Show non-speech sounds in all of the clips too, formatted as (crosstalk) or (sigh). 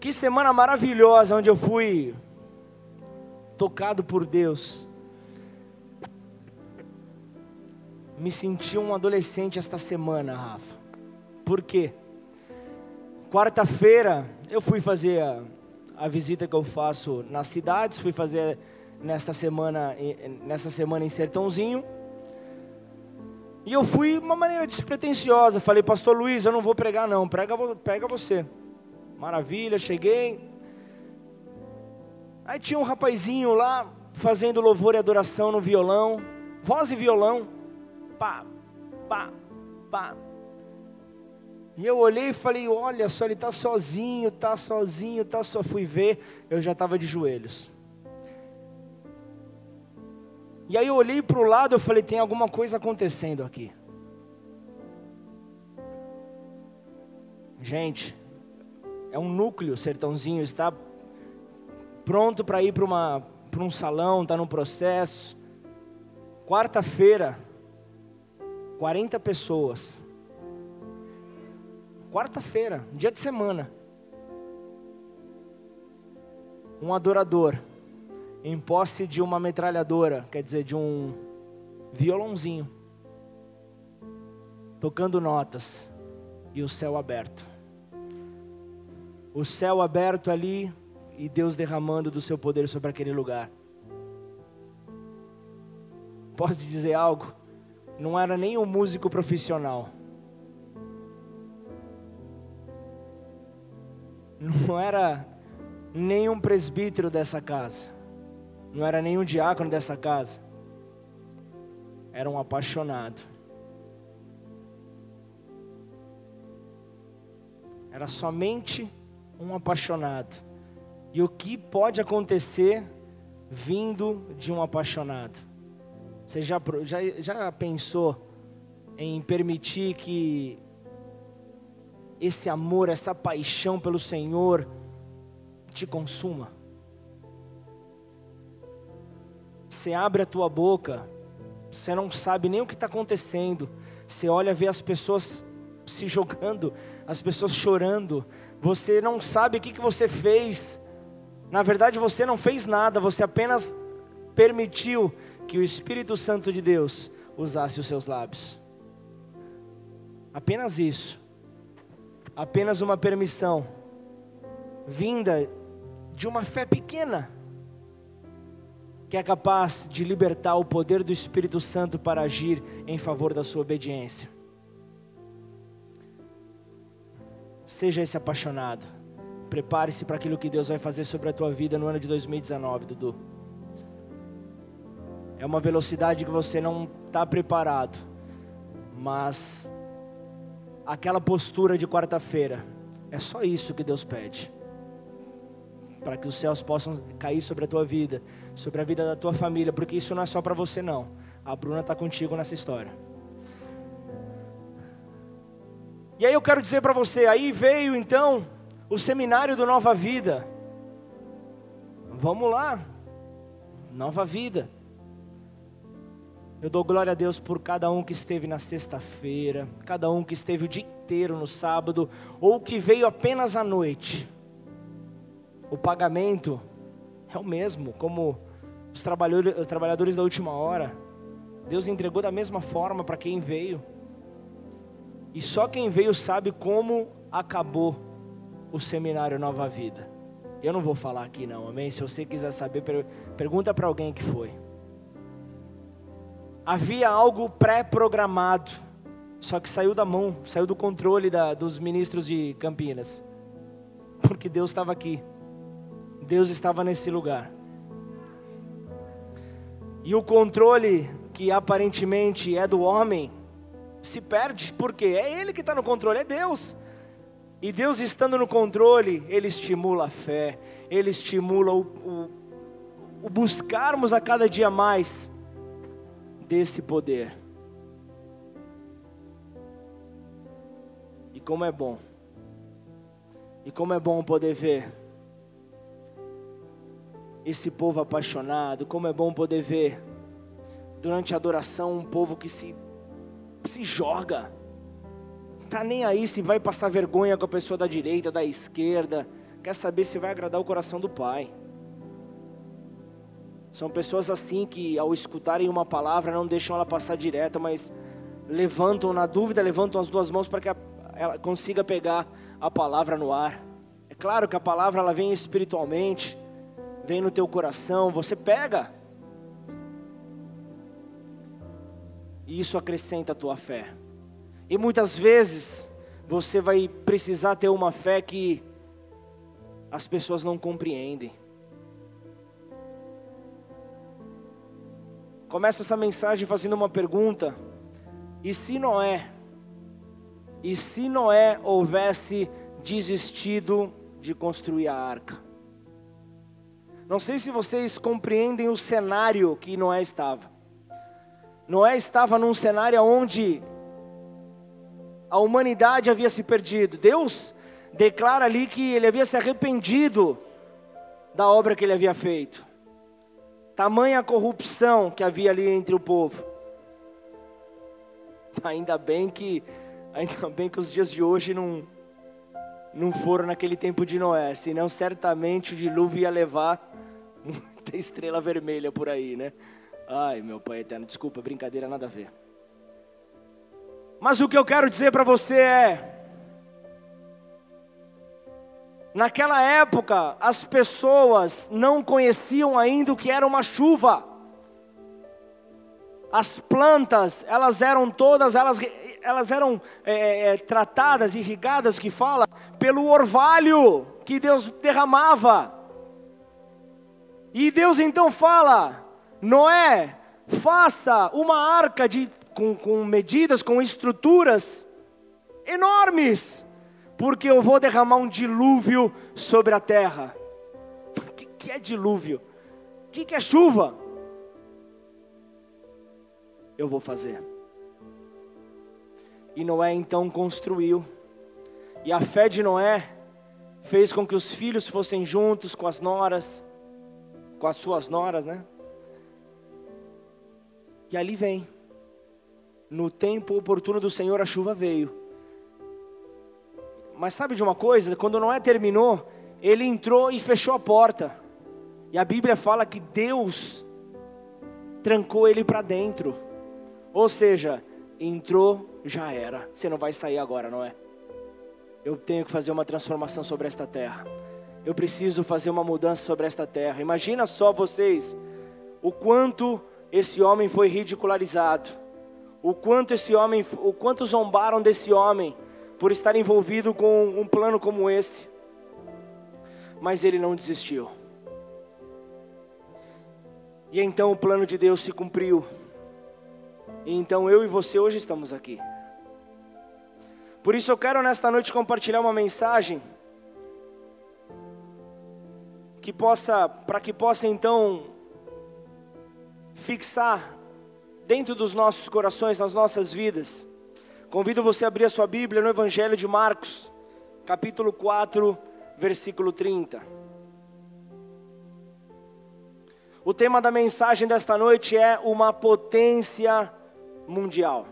Que semana maravilhosa onde eu fui tocado por Deus. Me senti um adolescente esta semana, Rafa. Por quê? Quarta-feira eu fui fazer a, a, visita que eu faço nas cidades, fui fazer nesta semana, nessa semana em Sertãozinho. E eu fui de uma maneira despretensiosa, falei, pastor Luiz, eu não vou pregar não, prega, pega você. Maravilha, cheguei. Aí tinha um rapazinho lá fazendo louvor e adoração no violão, voz e violão. Pá, pá, pá. E eu olhei e falei, olha só, ele está sozinho, está sozinho, está só. Fui ver, eu já estava de joelhos. E aí eu olhei para o lado e falei, tem alguma coisa acontecendo aqui. Gente, é um núcleo sertãozinho, está pronto para ir para um salão, está no processo. Quarta-feira, 40 pessoas. Quarta-feira, dia de semana. Um adorador em posse de uma metralhadora, quer dizer, de um violãozinho, tocando notas e o céu aberto o céu aberto ali e Deus derramando do seu poder sobre aquele lugar. Posso te dizer algo? Não era nem um músico profissional. Não era nenhum presbítero dessa casa. Não era nenhum diácono dessa casa. Era um apaixonado. Era somente um apaixonado. E o que pode acontecer vindo de um apaixonado? Você já, já, já pensou em permitir que esse amor, essa paixão pelo Senhor te consuma? Você abre a tua boca, você não sabe nem o que está acontecendo. Você olha, vê as pessoas se jogando, as pessoas chorando, você não sabe o que, que você fez. Na verdade, você não fez nada, você apenas permitiu que o Espírito Santo de Deus usasse os seus lábios. Apenas isso. Apenas uma permissão vinda de uma fé pequena que é capaz de libertar o poder do Espírito Santo para agir em favor da sua obediência. Seja esse apaixonado. Prepare-se para aquilo que Deus vai fazer sobre a tua vida no ano de 2019, Dudu. É uma velocidade que você não está preparado, mas aquela postura de quarta-feira, é só isso que Deus pede. Para que os céus possam cair sobre a tua vida, sobre a vida da tua família, porque isso não é só para você, não. A Bruna está contigo nessa história. E aí eu quero dizer para você, aí veio então o seminário do Nova Vida. Vamos lá. Nova Vida. Eu dou glória a Deus por cada um que esteve na sexta-feira, cada um que esteve o dia inteiro no sábado, ou que veio apenas à noite. O pagamento é o mesmo, como os trabalhadores, da última hora. Deus entregou da mesma forma para quem veio. E só quem veio sabe como acabou o seminário Nova Vida. Eu não vou falar aqui não, amém? Se você quiser saber, pergunta para alguém que foi. Havia algo pré-programado, só que saiu da mão, saiu do controle da, dos ministros de Campinas. Porque Deus estava aqui. Deus estava nesse lugar. E o controle que aparentemente é do homem, se perde, porque é Ele que está no controle, é Deus. E Deus estando no controle, Ele estimula a fé, Ele estimula o, o, o buscarmos a cada dia mais desse poder. E como é bom, e como é bom poder ver esse povo apaixonado, como é bom poder ver durante a adoração um povo que se se joga. Tá nem aí se vai passar vergonha com a pessoa da direita, da esquerda. quer saber se vai agradar o coração do Pai. São pessoas assim que, ao escutarem uma palavra, não deixam ela passar direto, mas levantam na dúvida, levantam as duas mãos para que ela consiga pegar a palavra no ar. É claro que a palavra ela vem espiritualmente, vem no teu coração, você pega. E isso acrescenta a tua fé. E muitas vezes você vai precisar ter uma fé que as pessoas não compreendem. Começa essa mensagem fazendo uma pergunta: e se Noé, e se Noé houvesse desistido de construir a arca? Não sei se vocês compreendem o cenário que Noé estava. Noé estava num cenário onde a humanidade havia se perdido. Deus declara ali que ele havia se arrependido da obra que ele havia feito. Tamanha corrupção que havia ali entre o povo. (laughs) Ainda bem que ainda bem que os dias de hoje não não foram naquele tempo de Noé, senão certamente o dilúvio ia levar (laughs) muita estrela vermelha por aí, né? Ai, meu pai eterno, desculpa, brincadeira, nada a ver. Mas o que eu quero dizer para você é: naquela época, as pessoas não conheciam ainda o que era uma chuva. As plantas, elas eram todas, elas, elas eram é, é, tratadas, irrigadas, que fala, pelo orvalho que Deus derramava. E Deus então fala: Noé, faça uma arca de com, com medidas, com estruturas enormes, porque eu vou derramar um dilúvio sobre a terra. O que, que é dilúvio? O que, que é chuva? Eu vou fazer. E Noé então construiu. E a fé de Noé fez com que os filhos fossem juntos com as noras, com as suas noras, né? E ali vem no tempo oportuno do Senhor a chuva veio. Mas sabe de uma coisa? Quando Noé terminou, ele entrou e fechou a porta. E a Bíblia fala que Deus trancou ele para dentro. Ou seja, entrou, já era. Você não vai sair agora, não é? Eu tenho que fazer uma transformação sobre esta terra. Eu preciso fazer uma mudança sobre esta terra. Imagina só vocês o quanto esse homem foi ridicularizado o quanto esse homem, o quanto zombaram desse homem por estar envolvido com um plano como esse. Mas ele não desistiu. E então o plano de Deus se cumpriu. E então eu e você hoje estamos aqui. Por isso eu quero nesta noite compartilhar uma mensagem que possa, para que possa então fixar dentro dos nossos corações, nas nossas vidas. Convido você a abrir a sua Bíblia no Evangelho de Marcos, capítulo 4, versículo 30. O tema da mensagem desta noite é uma potência mundial.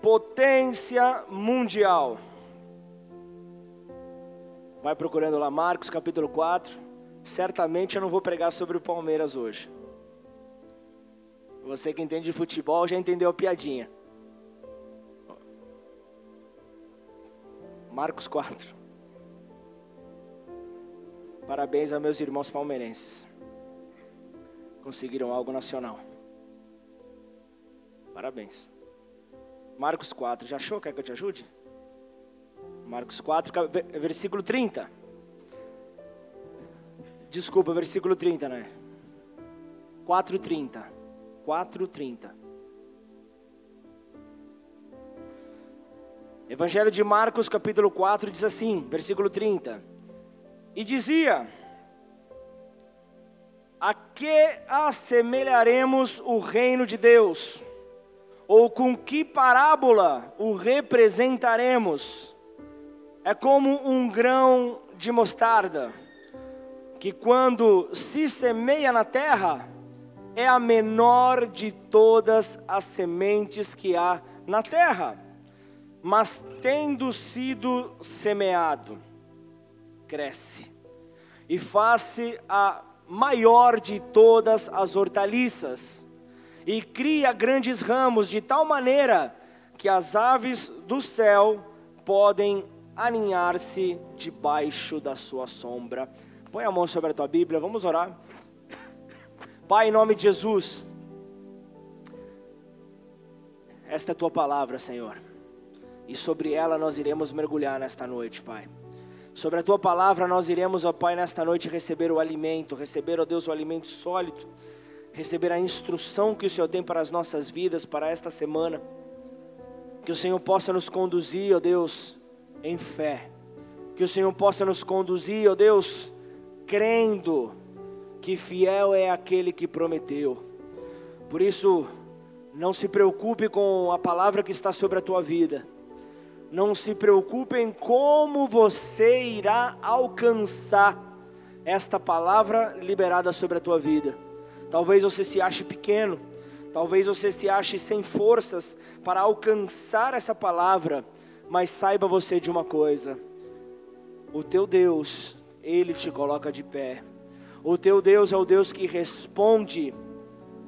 Potência mundial. Vai procurando lá Marcos capítulo 4 certamente eu não vou pregar sobre o Palmeiras hoje. Você que entende de futebol já entendeu a piadinha. Marcos 4. Parabéns a meus irmãos palmeirenses. Conseguiram algo nacional. Parabéns. Marcos 4. Já achou? Quer que eu te ajude? Marcos 4, versículo 30. Desculpa, versículo 30, né? 4:30. 4:30. Evangelho de Marcos, capítulo 4, diz assim, versículo 30. E dizia: A que assemelharemos o reino de Deus? Ou com que parábola o representaremos? É como um grão de mostarda que quando se semeia na terra, é a menor de todas as sementes que há na terra. mas tendo sido semeado, cresce e faz-se a maior de todas as hortaliças, e cria grandes ramos de tal maneira que as aves do céu podem aninhar-se debaixo da sua sombra. Põe a mão sobre a tua Bíblia, vamos orar. Pai, em nome de Jesus, esta é a tua palavra, Senhor, e sobre ela nós iremos mergulhar nesta noite, Pai. Sobre a tua palavra nós iremos, ó Pai, nesta noite receber o alimento, receber, ó Deus, o alimento sólido, receber a instrução que o Senhor tem para as nossas vidas, para esta semana. Que o Senhor possa nos conduzir, ó Deus, em fé. Que o Senhor possa nos conduzir, ó Deus, crendo que fiel é aquele que prometeu. Por isso, não se preocupe com a palavra que está sobre a tua vida não se preocupe em como você irá alcançar esta palavra liberada sobre a tua vida. Talvez você se ache pequeno, talvez você se ache sem forças para alcançar essa palavra, mas saiba você de uma coisa: o teu Deus, ele te coloca de pé. O teu Deus é o Deus que responde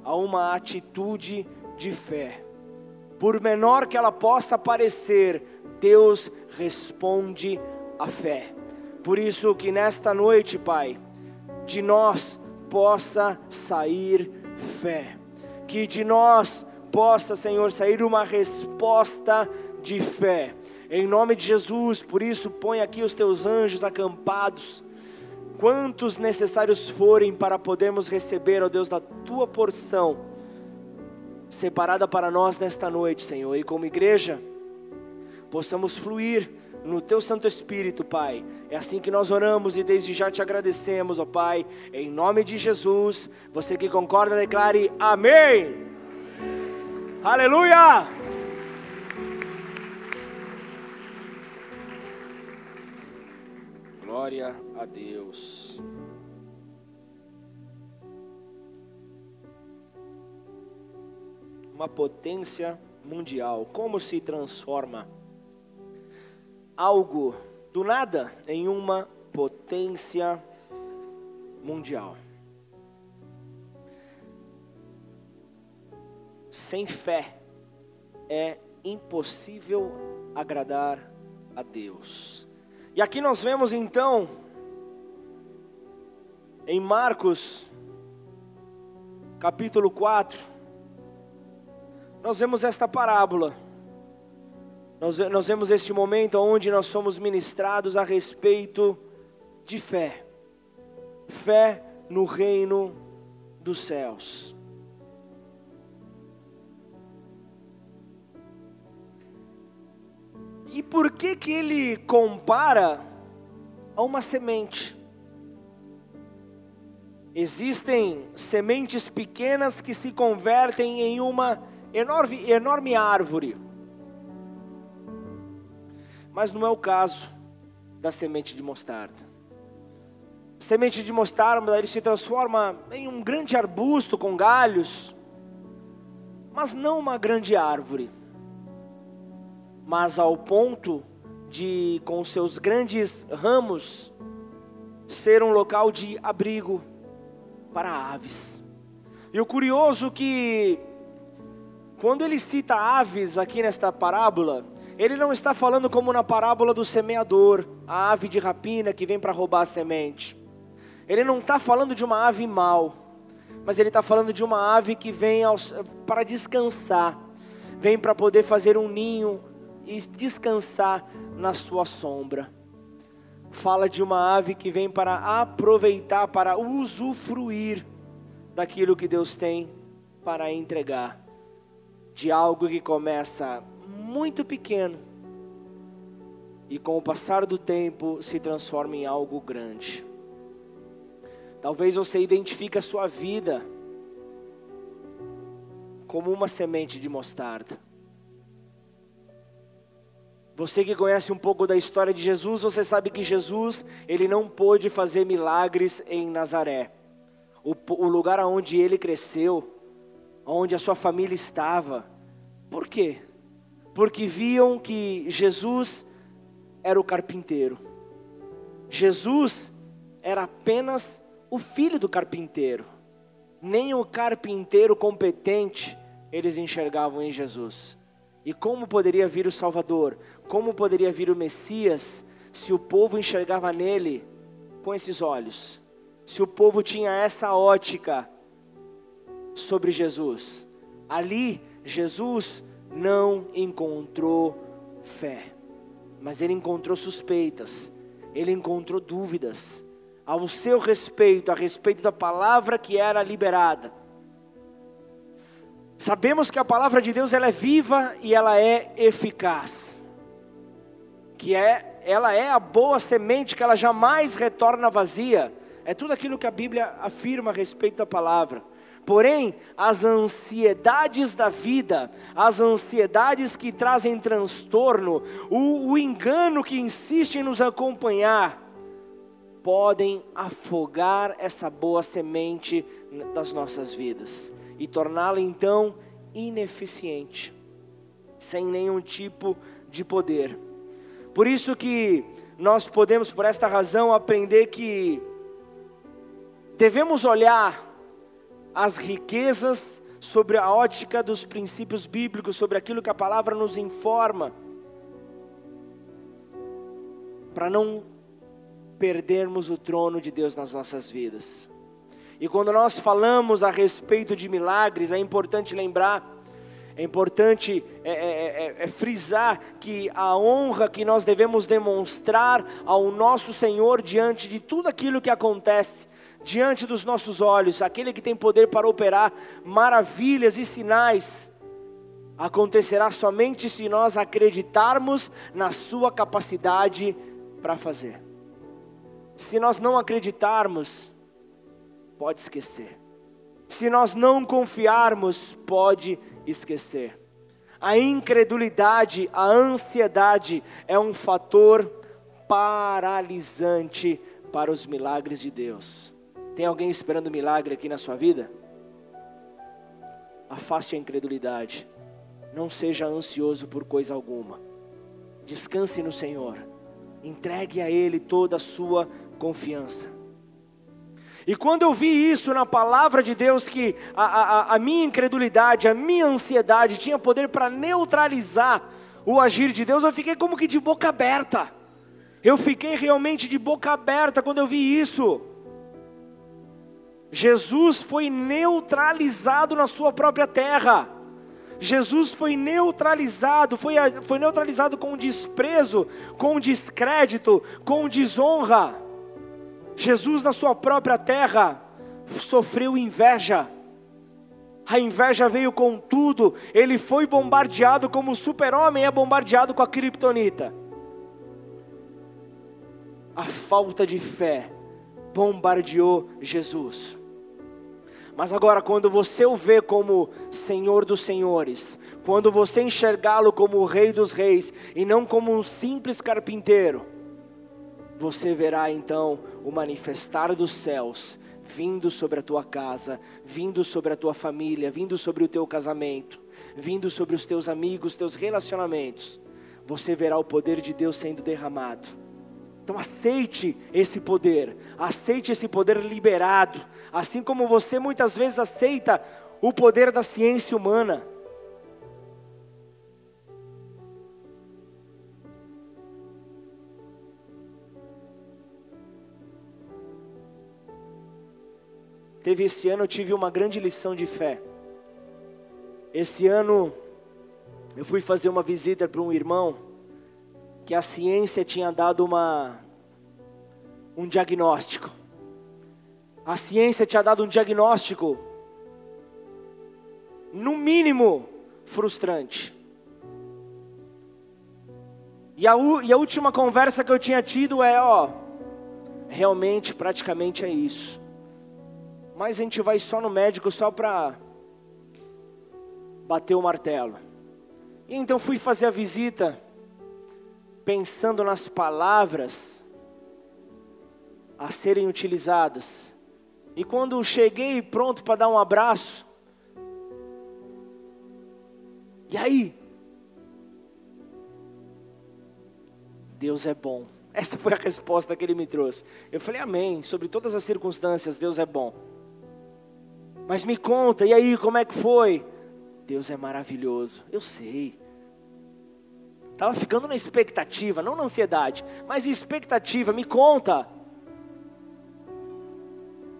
a uma atitude de fé. Por menor que ela possa parecer, Deus responde à fé. Por isso que nesta noite, Pai, de nós possa sair fé. Que de nós possa, Senhor, sair uma resposta de fé. Em nome de Jesus, por isso põe aqui os teus anjos acampados. Quantos necessários forem para podermos receber, ó Deus, da tua porção separada para nós nesta noite, Senhor. E como igreja, possamos fluir no Teu Santo Espírito, Pai. É assim que nós oramos e desde já te agradecemos, ó Pai, em nome de Jesus. Você que concorda, declare amém. Aleluia! Glória a Deus. Uma potência mundial, como se transforma? algo do nada em uma potência mundial. Sem fé é impossível agradar a Deus. E aqui nós vemos então, em Marcos, capítulo 4, nós vemos esta parábola nós, nós vemos este momento onde nós somos ministrados a respeito de fé. Fé no reino dos céus. E por que que ele compara a uma semente? Existem sementes pequenas que se convertem em uma enorme, enorme árvore mas não é o caso da semente de mostarda. A semente de mostarda ele se transforma em um grande arbusto com galhos, mas não uma grande árvore. Mas ao ponto de, com seus grandes ramos, ser um local de abrigo para aves. E o curioso que, quando ele cita aves aqui nesta parábola, ele não está falando como na parábola do semeador, a ave de rapina que vem para roubar a semente. Ele não está falando de uma ave mal, mas ele está falando de uma ave que vem para descansar, vem para poder fazer um ninho e descansar na sua sombra. Fala de uma ave que vem para aproveitar, para usufruir daquilo que Deus tem para entregar, de algo que começa muito pequeno e com o passar do tempo se transforma em algo grande. Talvez você identifique a sua vida como uma semente de mostarda. Você que conhece um pouco da história de Jesus, você sabe que Jesus, ele não pôde fazer milagres em Nazaré. O, o lugar onde ele cresceu, onde a sua família estava. Por quê? porque viam que Jesus era o carpinteiro. Jesus era apenas o filho do carpinteiro. Nem o carpinteiro competente eles enxergavam em Jesus. E como poderia vir o Salvador? Como poderia vir o Messias se o povo enxergava nele com esses olhos? Se o povo tinha essa ótica sobre Jesus? Ali, Jesus não encontrou fé, mas ele encontrou suspeitas, ele encontrou dúvidas ao seu respeito, a respeito da palavra que era liberada. Sabemos que a palavra de Deus ela é viva e ela é eficaz. Que é, ela é a boa semente que ela jamais retorna vazia. É tudo aquilo que a Bíblia afirma a respeito da palavra. Porém, as ansiedades da vida, as ansiedades que trazem transtorno, o, o engano que insiste em nos acompanhar, podem afogar essa boa semente das nossas vidas e torná-la então ineficiente, sem nenhum tipo de poder. Por isso que nós podemos, por esta razão, aprender que devemos olhar as riquezas sobre a ótica dos princípios bíblicos, sobre aquilo que a palavra nos informa, para não perdermos o trono de Deus nas nossas vidas. E quando nós falamos a respeito de milagres, é importante lembrar, é importante é, é, é, é, frisar que a honra que nós devemos demonstrar ao nosso Senhor diante de tudo aquilo que acontece, diante dos nossos olhos, aquele que tem poder para operar maravilhas e sinais, acontecerá somente se nós acreditarmos na Sua capacidade para fazer. Se nós não acreditarmos, pode esquecer. Se nós não confiarmos, pode esquecer. A incredulidade, a ansiedade é um fator paralisante para os milagres de Deus. Tem alguém esperando milagre aqui na sua vida? Afaste a incredulidade. Não seja ansioso por coisa alguma. Descanse no Senhor. Entregue a Ele toda a sua confiança. E quando eu vi isso na palavra de Deus, que a, a, a minha incredulidade, a minha ansiedade tinha poder para neutralizar o agir de Deus, eu fiquei como que de boca aberta. Eu fiquei realmente de boca aberta quando eu vi isso. Jesus foi neutralizado na sua própria terra. Jesus foi neutralizado, foi, foi neutralizado com desprezo, com descrédito, com desonra. Jesus, na sua própria terra, sofreu inveja. A inveja veio com tudo, ele foi bombardeado como o super-homem é bombardeado com a criptonita. A falta de fé bombardeou Jesus. Mas agora, quando você o vê como Senhor dos Senhores, quando você enxergá-lo como o Rei dos Reis e não como um simples carpinteiro, você verá então o manifestar dos céus vindo sobre a tua casa, vindo sobre a tua família, vindo sobre o teu casamento, vindo sobre os teus amigos, teus relacionamentos. Você verá o poder de Deus sendo derramado. Então aceite esse poder, aceite esse poder liberado, assim como você muitas vezes aceita o poder da ciência humana. Teve esse ano, eu tive uma grande lição de fé. Esse ano, eu fui fazer uma visita para um irmão que a ciência tinha dado uma um diagnóstico. A ciência tinha dado um diagnóstico no mínimo frustrante. E a, e a última conversa que eu tinha tido é, ó, realmente, praticamente é isso mas a gente vai só no médico só para bater o martelo. E então fui fazer a visita pensando nas palavras a serem utilizadas. E quando cheguei pronto para dar um abraço, e aí? Deus é bom. Essa foi a resposta que ele me trouxe. Eu falei, Amém. Sobre todas as circunstâncias, Deus é bom. Mas me conta, e aí, como é que foi? Deus é maravilhoso. Eu sei. Estava ficando na expectativa, não na ansiedade, mas expectativa. Me conta.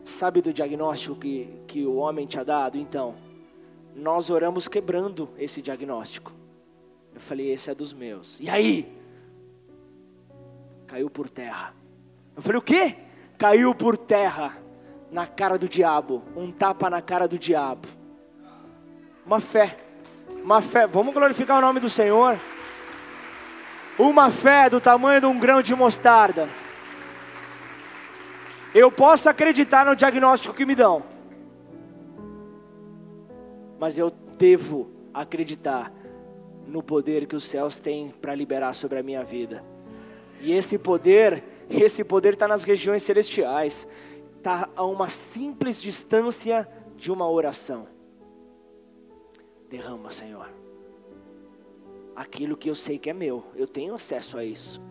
Sabe do diagnóstico que, que o homem tinha dado? Então, nós oramos quebrando esse diagnóstico. Eu falei, esse é dos meus. E aí? Caiu por terra. Eu falei, o quê? Caiu por terra na cara do diabo. Um tapa na cara do diabo. Uma fé. Uma fé. Vamos glorificar o nome do Senhor. Uma fé do tamanho de um grão de mostarda. Eu posso acreditar no diagnóstico que me dão, mas eu devo acreditar no poder que os céus têm para liberar sobre a minha vida. E esse poder, esse poder está nas regiões celestiais, está a uma simples distância de uma oração. Derrama, Senhor, aquilo que eu sei que é meu, eu tenho acesso a isso.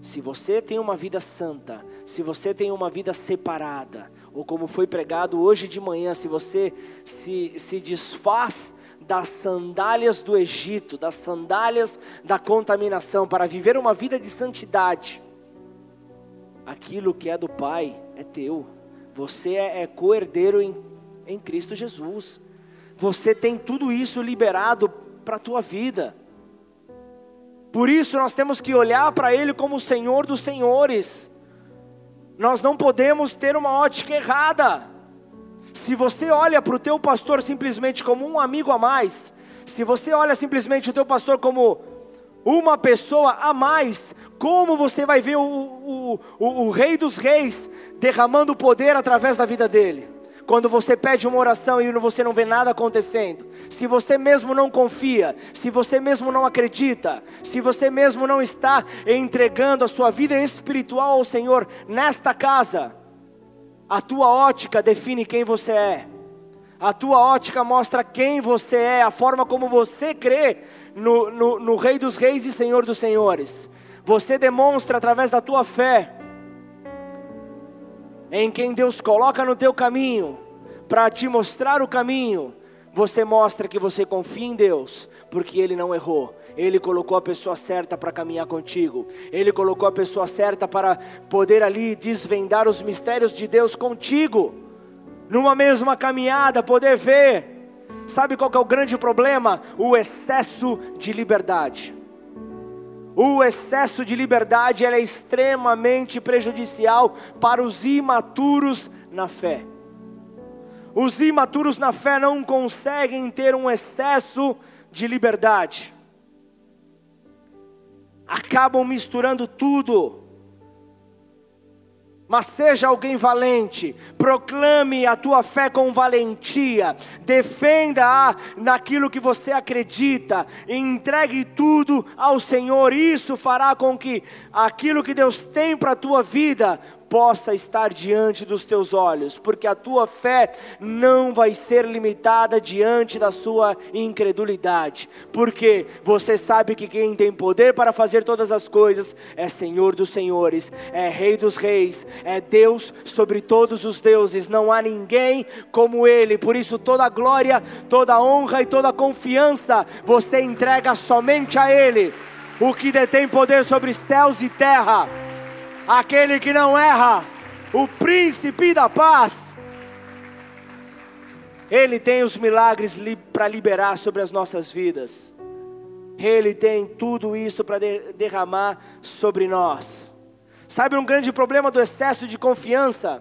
Se você tem uma vida santa, se você tem uma vida separada, ou como foi pregado hoje de manhã, se você se, se desfaz das sandálias do Egito, das sandálias da contaminação, para viver uma vida de santidade, aquilo que é do Pai é teu, você é, é co-herdeiro em, em Cristo Jesus, você tem tudo isso liberado para a tua vida. Por isso nós temos que olhar para Ele como o Senhor dos Senhores. Nós não podemos ter uma ótica errada. Se você olha para o teu pastor simplesmente como um amigo a mais, se você olha simplesmente o teu pastor como uma pessoa a mais, como você vai ver o, o, o, o Rei dos Reis derramando poder através da vida dele? Quando você pede uma oração e você não vê nada acontecendo, se você mesmo não confia, se você mesmo não acredita, se você mesmo não está entregando a sua vida espiritual ao Senhor nesta casa, a tua ótica define quem você é. A tua ótica mostra quem você é, a forma como você crê no, no, no Rei dos Reis e Senhor dos Senhores. Você demonstra através da tua fé em quem Deus coloca no teu caminho, para te mostrar o caminho, você mostra que você confia em Deus, porque Ele não errou. Ele colocou a pessoa certa para caminhar contigo. Ele colocou a pessoa certa para poder ali desvendar os mistérios de Deus contigo. Numa mesma caminhada, poder ver. Sabe qual é o grande problema? O excesso de liberdade. O excesso de liberdade é extremamente prejudicial para os imaturos na fé. Os imaturos na fé não conseguem ter um excesso de liberdade. Acabam misturando tudo mas seja alguém valente, proclame a tua fé com valentia, defenda-a naquilo que você acredita, entregue tudo ao Senhor, isso fará com que aquilo que Deus tem para a tua vida possa estar diante dos teus olhos, porque a tua fé não vai ser limitada diante da sua incredulidade, porque você sabe que quem tem poder para fazer todas as coisas é Senhor dos Senhores, é Rei dos Reis, é Deus sobre todos os deuses, não há ninguém como Ele, por isso toda glória, toda honra e toda confiança você entrega somente a Ele, o que detém poder sobre céus e terra aquele que não erra, o príncipe da paz. Ele tem os milagres li para liberar sobre as nossas vidas. Ele tem tudo isso para de derramar sobre nós. Sabe um grande problema do excesso de confiança?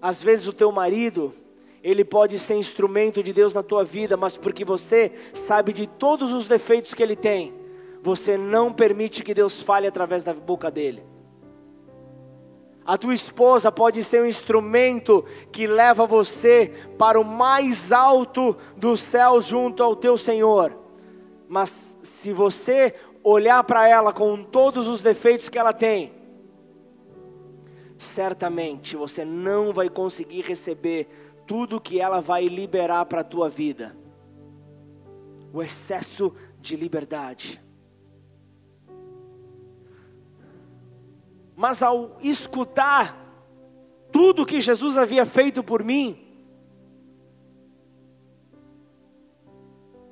Às vezes o teu marido, ele pode ser instrumento de Deus na tua vida, mas porque você sabe de todos os defeitos que ele tem, você não permite que Deus fale através da boca dele. A tua esposa pode ser um instrumento que leva você para o mais alto dos céus junto ao teu Senhor. Mas se você olhar para ela com todos os defeitos que ela tem, certamente você não vai conseguir receber tudo que ela vai liberar para a tua vida. O excesso de liberdade Mas ao escutar tudo que Jesus havia feito por mim,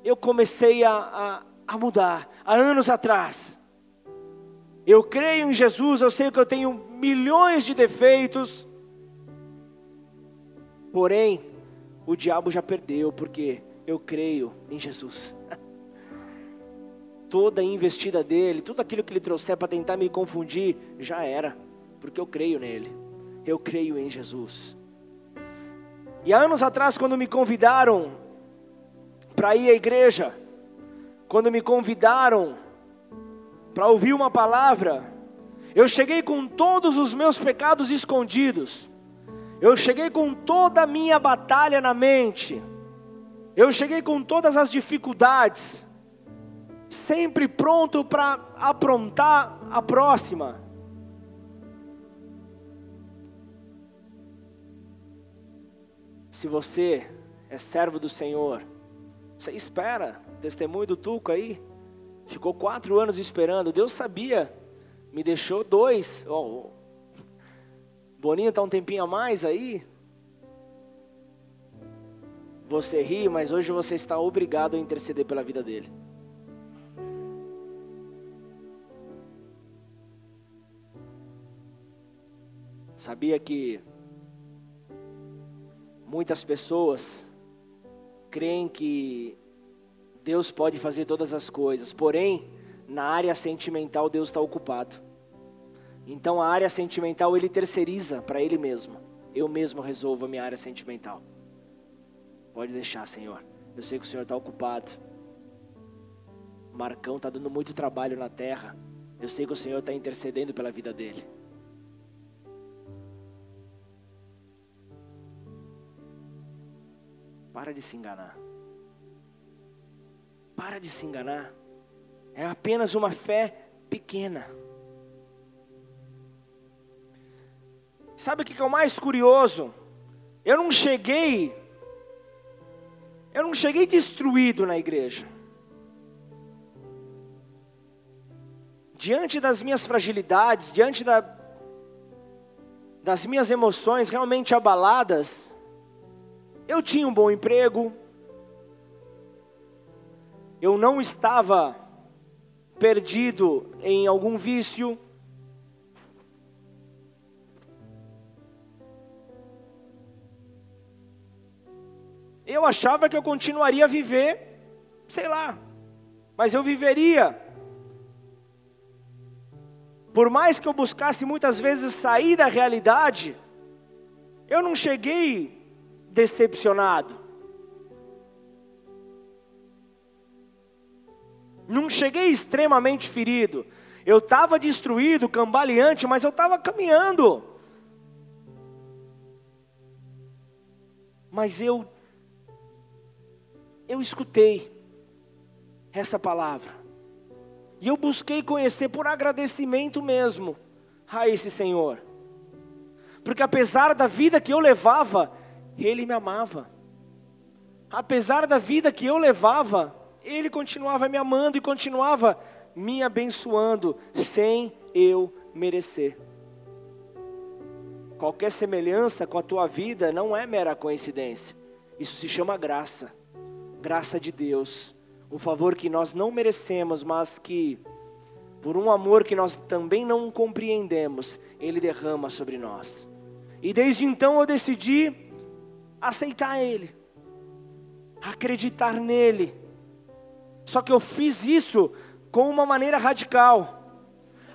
eu comecei a, a, a mudar, há anos atrás. Eu creio em Jesus, eu sei que eu tenho milhões de defeitos, porém, o diabo já perdeu, porque eu creio em Jesus. Toda a investida dele, tudo aquilo que ele trouxer para tentar me confundir, já era, porque eu creio nele, eu creio em Jesus. E há anos atrás, quando me convidaram para ir à igreja, quando me convidaram para ouvir uma palavra, eu cheguei com todos os meus pecados escondidos, eu cheguei com toda a minha batalha na mente, eu cheguei com todas as dificuldades, sempre pronto para aprontar a próxima. Se você é servo do Senhor, você espera, testemunho do Tuco aí, ficou quatro anos esperando, Deus sabia, me deixou dois. Oh, Boninho está um tempinho a mais aí, você ri, mas hoje você está obrigado a interceder pela vida dele. Sabia que muitas pessoas creem que Deus pode fazer todas as coisas, porém, na área sentimental Deus está ocupado. Então a área sentimental ele terceiriza para ele mesmo. Eu mesmo resolvo a minha área sentimental. Pode deixar, Senhor. Eu sei que o Senhor está ocupado. Marcão está dando muito trabalho na terra. Eu sei que o Senhor está intercedendo pela vida dele. Para de se enganar. Para de se enganar. É apenas uma fé pequena. Sabe o que é o mais curioso? Eu não cheguei eu não cheguei destruído na igreja. Diante das minhas fragilidades, diante da, das minhas emoções realmente abaladas, eu tinha um bom emprego, eu não estava perdido em algum vício, eu achava que eu continuaria a viver, sei lá, mas eu viveria. Por mais que eu buscasse muitas vezes sair da realidade, eu não cheguei decepcionado. Não cheguei extremamente ferido. Eu estava destruído, cambaleante, mas eu estava caminhando. Mas eu eu escutei essa palavra. E eu busquei conhecer por agradecimento mesmo a esse Senhor. Porque apesar da vida que eu levava, Ele me amava. Apesar da vida que eu levava, Ele continuava me amando e continuava me abençoando, sem eu merecer. Qualquer semelhança com a tua vida não é mera coincidência, isso se chama graça graça de Deus, um favor que nós não merecemos, mas que, por um amor que nós também não compreendemos, Ele derrama sobre nós. E desde então eu decidi aceitar Ele, acreditar nele. Só que eu fiz isso com uma maneira radical.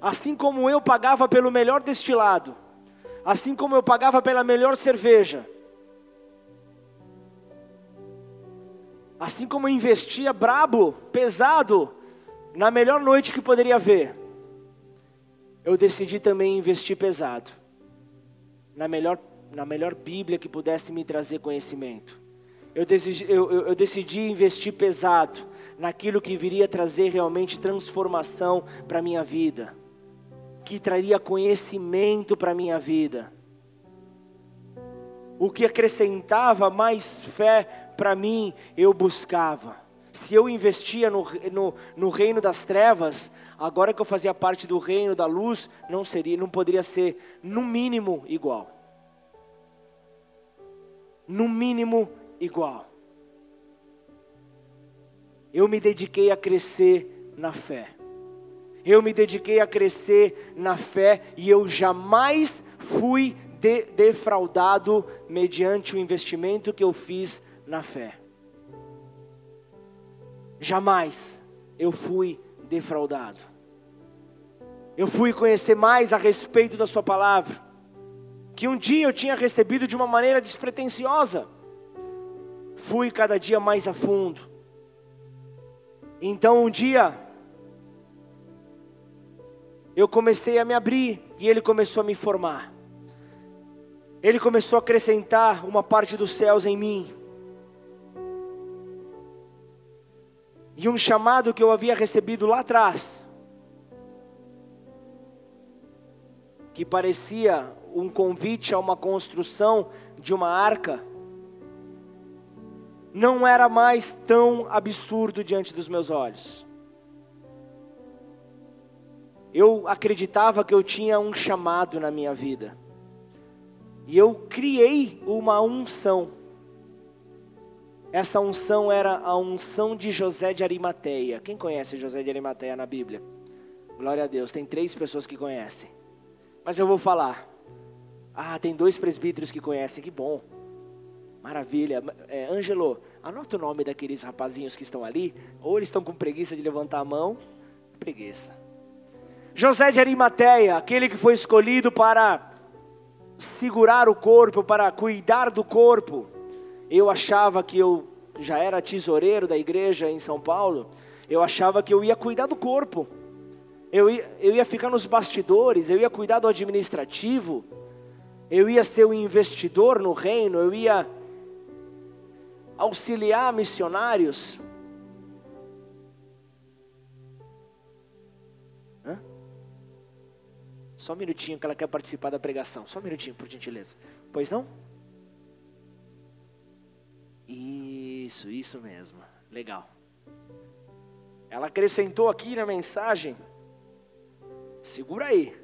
Assim como eu pagava pelo melhor destilado, assim como eu pagava pela melhor cerveja, Assim como eu investia brabo, pesado, na melhor noite que poderia haver, eu decidi também investir pesado, na melhor, na melhor Bíblia que pudesse me trazer conhecimento. Eu decidi, eu, eu, decidi investir pesado naquilo que viria trazer realmente transformação para a minha vida, que traria conhecimento para a minha vida, o que acrescentava mais fé para mim eu buscava. Se se eu investia no, no, no, reino das trevas, agora que eu fazia parte do reino da luz, não seria, não poderia ser no mínimo igual. No mínimo igual. Eu me dediquei a crescer na fé. Eu me dediquei a crescer na fé e eu jamais fui de, defraudado mediante o investimento que eu fiz na fé. Jamais eu fui defraudado. Eu fui conhecer mais a respeito da Sua palavra, que um dia eu tinha recebido de uma maneira despretensiosa. Fui cada dia mais a fundo. Então um dia, eu comecei a me abrir e Ele começou a me formar. Ele começou a acrescentar uma parte dos céus em mim. E um chamado que eu havia recebido lá atrás, que parecia um convite a uma construção de uma arca, não era mais tão absurdo diante dos meus olhos. Eu acreditava que eu tinha um chamado na minha vida. E eu criei uma unção. Essa unção era a unção de José de Arimateia. Quem conhece José de Arimateia na Bíblia? Glória a Deus, tem três pessoas que conhecem. Mas eu vou falar. Ah, tem dois presbíteros que conhecem, que bom. Maravilha. É, Angelo, anota o nome daqueles rapazinhos que estão ali. Ou eles estão com preguiça de levantar a mão. Preguiça. José de Arimateia, aquele que foi escolhido para segurar o corpo, para cuidar do corpo. Eu achava que eu já era tesoureiro da igreja em São Paulo, eu achava que eu ia cuidar do corpo, eu ia, eu ia ficar nos bastidores, eu ia cuidar do administrativo, eu ia ser o um investidor no reino, eu ia auxiliar missionários. Só um minutinho que ela quer participar da pregação. Só um minutinho, por gentileza. Pois não? Isso, isso mesmo. Legal. Ela acrescentou aqui na mensagem. Segura aí.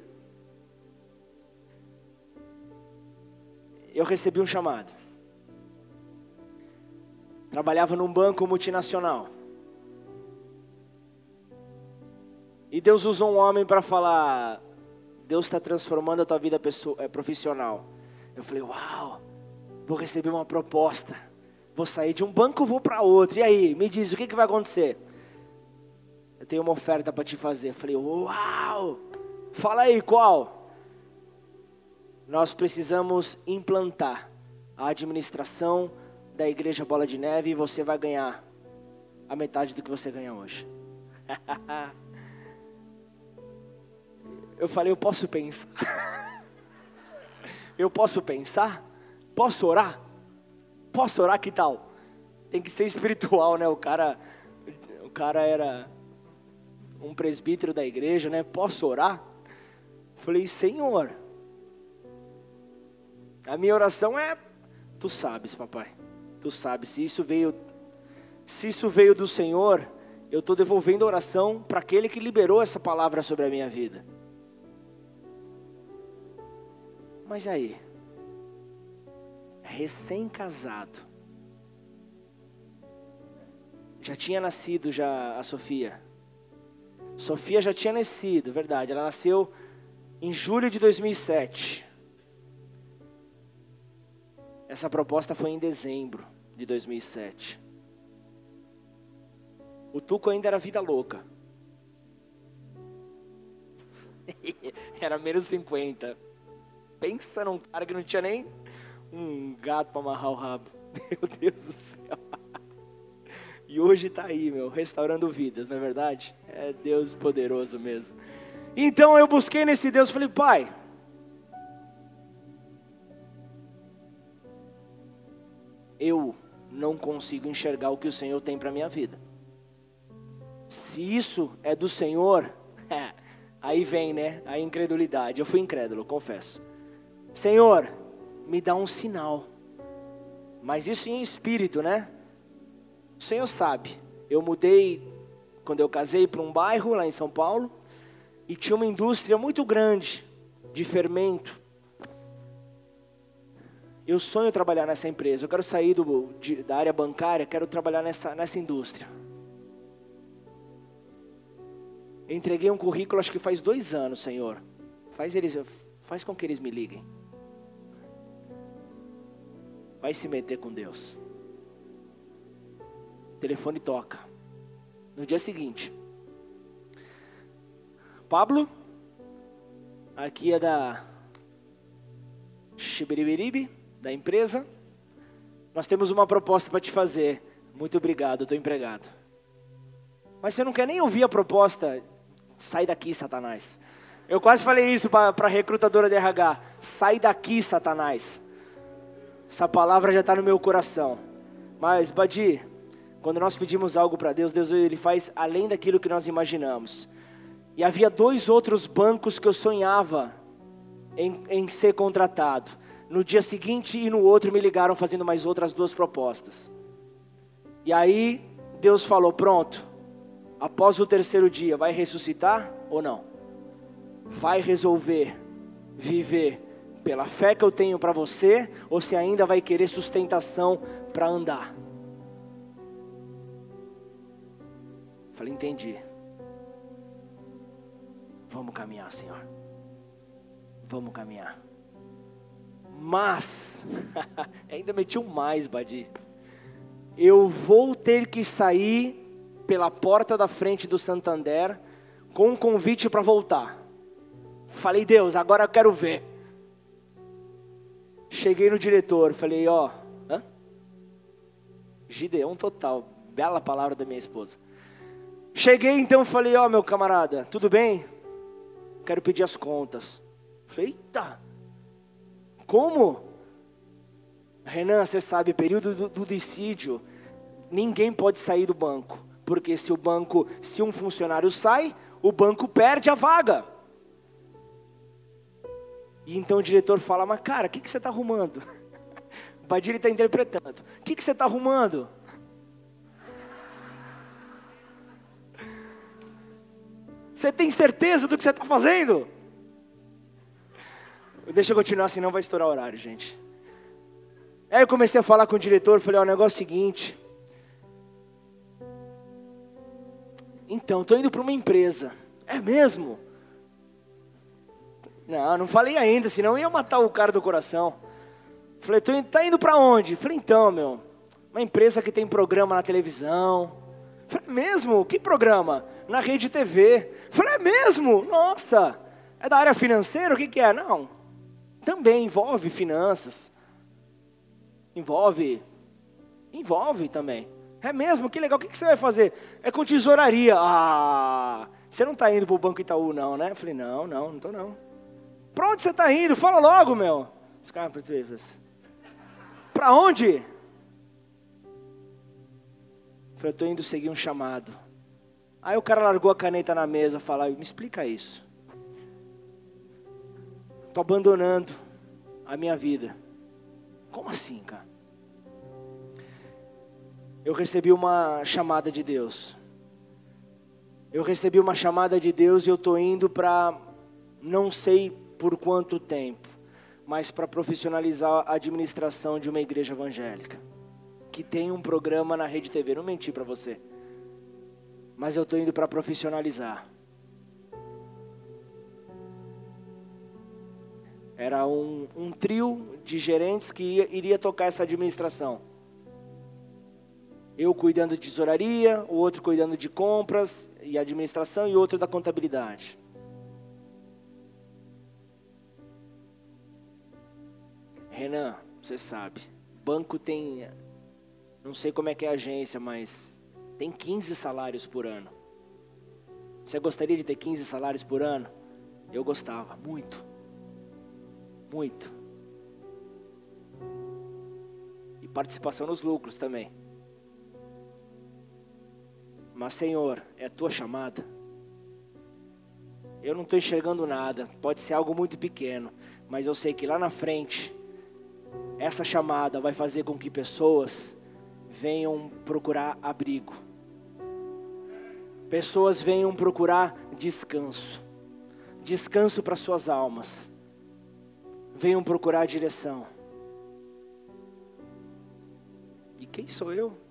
Eu recebi um chamado. Trabalhava num banco multinacional. E Deus usou um homem para falar: Deus está transformando a tua vida eh, profissional. Eu falei, uau, vou receber uma proposta. Vou sair de um banco, vou para outro. E aí, me diz, o que, que vai acontecer? Eu tenho uma oferta para te fazer. Eu falei, uau, fala aí, qual? Nós precisamos implantar a administração da Igreja Bola de Neve e você vai ganhar a metade do que você ganha hoje. (laughs) Eu falei, eu posso pensar. (laughs) eu posso pensar? Posso orar? Posso orar? Que tal? Tem que ser espiritual, né? O cara, o cara era um presbítero da igreja, né? Posso orar? Falei, Senhor, a minha oração é, tu sabes, papai, tu sabes. Se isso veio, se isso veio do Senhor, eu estou devolvendo a oração para aquele que liberou essa palavra sobre a minha vida. Mas aí, recém-casado, já tinha nascido já a Sofia. Sofia já tinha nascido, verdade. Ela nasceu em julho de 2007. Essa proposta foi em dezembro de 2007. O Tuco ainda era vida louca. (laughs) era menos 50. Pensa num cara que não tinha nem um gato para amarrar o rabo. (laughs) Meu Deus do céu. (laughs) E hoje está aí, meu, restaurando vidas, não é verdade? É Deus poderoso mesmo. Então eu busquei nesse Deus, falei, pai, eu não consigo enxergar o que o Senhor tem para minha vida. Se isso é do Senhor, (laughs) aí vem, né, a incredulidade. Eu fui incrédulo, confesso. Senhor, me dá um sinal. Mas isso em espírito, né? O Senhor sabe. Eu mudei quando eu casei para um bairro lá em São Paulo e tinha uma indústria muito grande de fermento. Eu sonho trabalhar nessa empresa. Eu quero sair do, de, da área bancária, quero trabalhar nessa, nessa indústria. Eu entreguei um currículo, acho que faz dois anos, Senhor. Faz eles, faz com que eles me liguem. Vai se meter com Deus. O telefone toca. No dia seguinte, Pablo, aqui é da Xibiribiribe, da empresa. Nós temos uma proposta para te fazer. Muito obrigado, estou empregado. Mas você não quer nem ouvir a proposta? Sai daqui, Satanás. Eu quase falei isso para a recrutadora de RH. Sai daqui, Satanás. Essa palavra já está no meu coração. Mas, Badi, quando nós pedimos algo para Deus, Deus ele faz além daquilo que nós imaginamos. E havia dois outros bancos que eu sonhava em, em ser contratado. No dia seguinte e no outro me ligaram fazendo mais outras duas propostas. E aí Deus falou: pronto, após o terceiro dia, vai ressuscitar ou não? Vai resolver viver pela fé que eu tenho para você, ou se ainda vai querer sustentação para andar? Falei, entendi. Vamos caminhar, Senhor. Vamos caminhar. Mas, (laughs) ainda meti um mais, Badi. Eu vou ter que sair pela porta da frente do Santander com um convite para voltar. Falei, Deus, agora eu quero ver. Cheguei no diretor, falei, ó, hã? Gideon total, bela palavra da minha esposa. Cheguei então, falei, ó, meu camarada, tudo bem? Quero pedir as contas. Falei, eita, como? Renan, você sabe, período do, do dissídio, ninguém pode sair do banco. Porque se o banco, se um funcionário sai, o banco perde a vaga. E então o diretor fala, mas cara, o que, que você está arrumando? (laughs) O Badilha está interpretando. O que, que você está arrumando? (laughs) Você tem certeza do que você está fazendo? Deixa eu continuar, senão vai estourar o horário, gente. Aí eu comecei a falar com o diretor, falei, ó, o negócio é o seguinte. Então, estou indo para uma empresa. É mesmo? Não, não falei ainda, senão ia matar o cara do coração. Falei, tô, tá indo para onde? Falei, então, meu, uma empresa que tem programa na televisão. Falei, é mesmo? Que programa? Na rede TV. Falei, é mesmo? Nossa, é da área financeira? O que, que é? Não, também envolve finanças. Envolve, envolve também. É mesmo? Que legal. O que, você vai fazer? É com tesouraria. Ah, você não está indo para o Banco Itaú, não, né? Eu falei, não, não, não estou não. Para onde você está indo? Fala logo, meu. Os caras, para onde? Eu falei, estou indo seguir um chamado. Aí o cara largou a caneta na mesa e falou, me explica isso. Estou abandonando a minha vida. Como assim, cara? Eu recebi uma chamada de Deus. Eu recebi uma chamada de Deus e eu estou indo para não sei por quanto tempo, mas para profissionalizar a administração de uma igreja evangélica, que tem um programa na Rede TV. Não menti para você, mas eu estou indo para profissionalizar. Era um, um trio de gerentes que ia, iria tocar essa administração. Eu cuidando de tesouraria, o outro cuidando de compras e administração e outro da contabilidade. Renan, você sabe, banco tem, não sei como é que é a agência, mas tem 15 salários por ano. Você gostaria de ter 15 salários por ano? Eu gostava, muito. Muito. E participação nos lucros também. Mas, Senhor, é a tua chamada. Eu não estou enxergando nada. Pode ser algo muito pequeno. Mas eu sei que lá na frente essa chamada vai fazer com que pessoas venham procurar abrigo, pessoas venham procurar descanso, descanso para suas almas, venham procurar direção. E quem sou eu?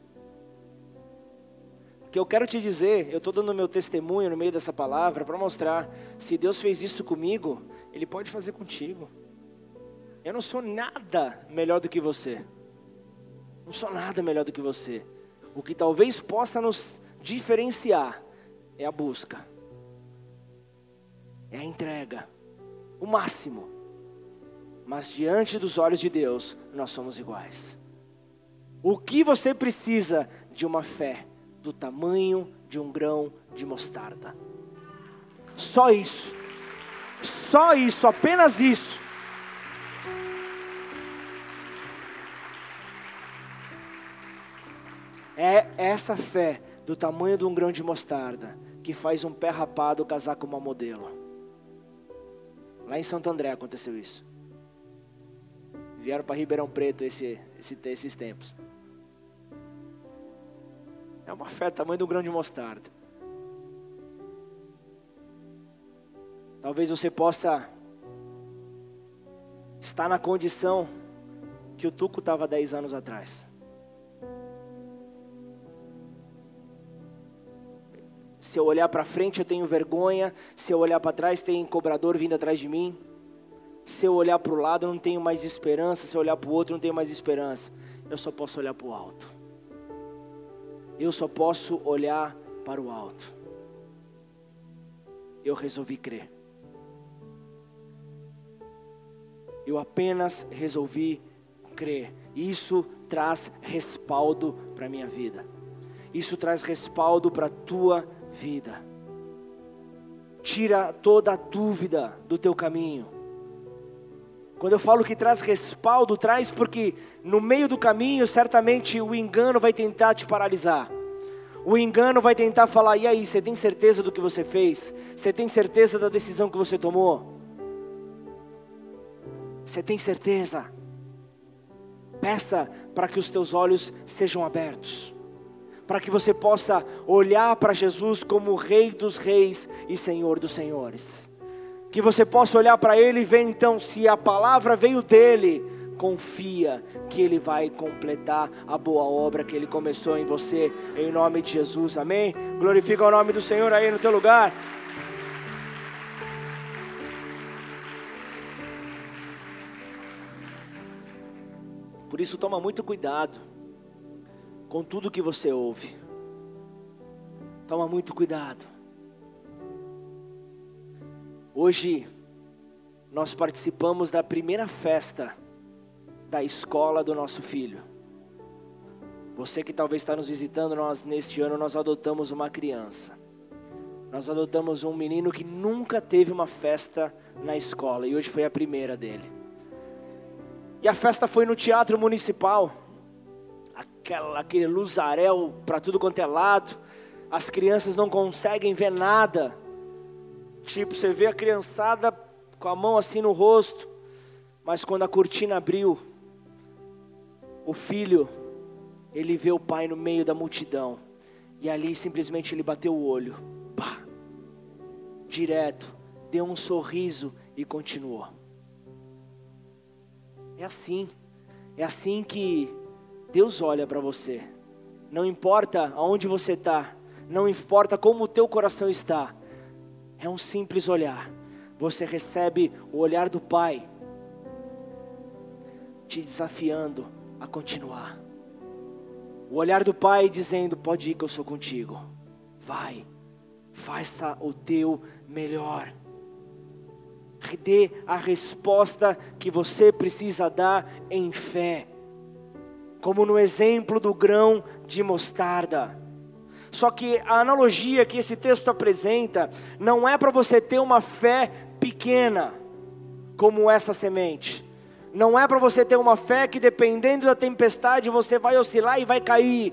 que eu quero te dizer, eu estou dando meu testemunho no meio dessa palavra para mostrar, se Deus fez isso comigo, Ele pode fazer contigo. Eu não sou nada melhor do que você. Não sou nada melhor do que você. O que talvez possa nos diferenciar é a busca, é a entrega, o máximo. Mas diante dos olhos de Deus, nós somos iguais. O que você precisa de uma fé do tamanho de um grão de mostarda. Só isso. Só isso, apenas isso. É essa fé do tamanho de um grão de mostarda que faz um pé rapado casar com uma modelo. Lá em Santo André aconteceu isso. Vieram para Ribeirão Preto esse, esse, esses tempos. É uma fé tamanho do grão de mostarda. Talvez você possa estar na condição que o Tuco estava 10 anos atrás. Se eu olhar para frente, eu tenho vergonha. Se eu olhar para trás, tem cobrador vindo atrás de mim. Se eu olhar para o lado, eu não tenho mais esperança. Se eu olhar para o outro, eu não tenho mais esperança. Eu só posso olhar para o alto eu só posso olhar para o alto. Eu resolvi crer. Eu apenas resolvi crer. Isso traz respaldo para a minha vida. Isso traz respaldo para a tua vida. Tira toda a dúvida do teu caminho. Quando eu falo que traz respaldo, traz porque no meio do caminho, certamente o engano vai tentar te paralisar. O engano vai tentar falar: e aí, você tem certeza do que você fez? Você tem certeza da decisão que você tomou? Você tem certeza? Peça para que os teus olhos sejam abertos, para que você possa olhar para Jesus como Rei dos Reis e Senhor dos Senhores que você possa olhar para Ele e ver então se a palavra veio dele. Confia que Ele vai completar a boa obra que Ele começou em você, em nome de Jesus, amém? Glorifica o nome do Senhor aí no teu lugar. Por isso, toma muito cuidado com tudo que você ouve. Toma muito cuidado. Hoje nós participamos da primeira festa da escola do nosso filho. Você que talvez está nos visitando, nós neste ano nós adotamos uma criança. Nós adotamos um menino que nunca teve uma festa na escola e hoje foi a primeira dele. E a festa foi no Teatro Municipal. Aquela, aquele luzarel para tudo quanto é lado. As crianças não conseguem ver nada Tipo, você vê a criançada com a mão assim no rosto, mas quando a cortina abriu, o filho, ele vê o pai no meio da multidão, e ali simplesmente ele bateu o olho, pá, direto, deu um sorriso e continuou. É assim, é assim que Deus olha para você. Não importa aonde você está, não importa como o teu coração está, é um simples olhar. Você recebe o olhar do Pai, te desafiando a continuar. O olhar do Pai dizendo: Pode ir que eu sou contigo. Vai, faça o teu melhor. Dê a resposta que você precisa dar em fé, como no exemplo do grão de mostarda. Só que a analogia que esse texto apresenta não é para você ter uma fé pequena, como essa semente. Não é para você ter uma fé que dependendo da tempestade você vai oscilar e vai cair.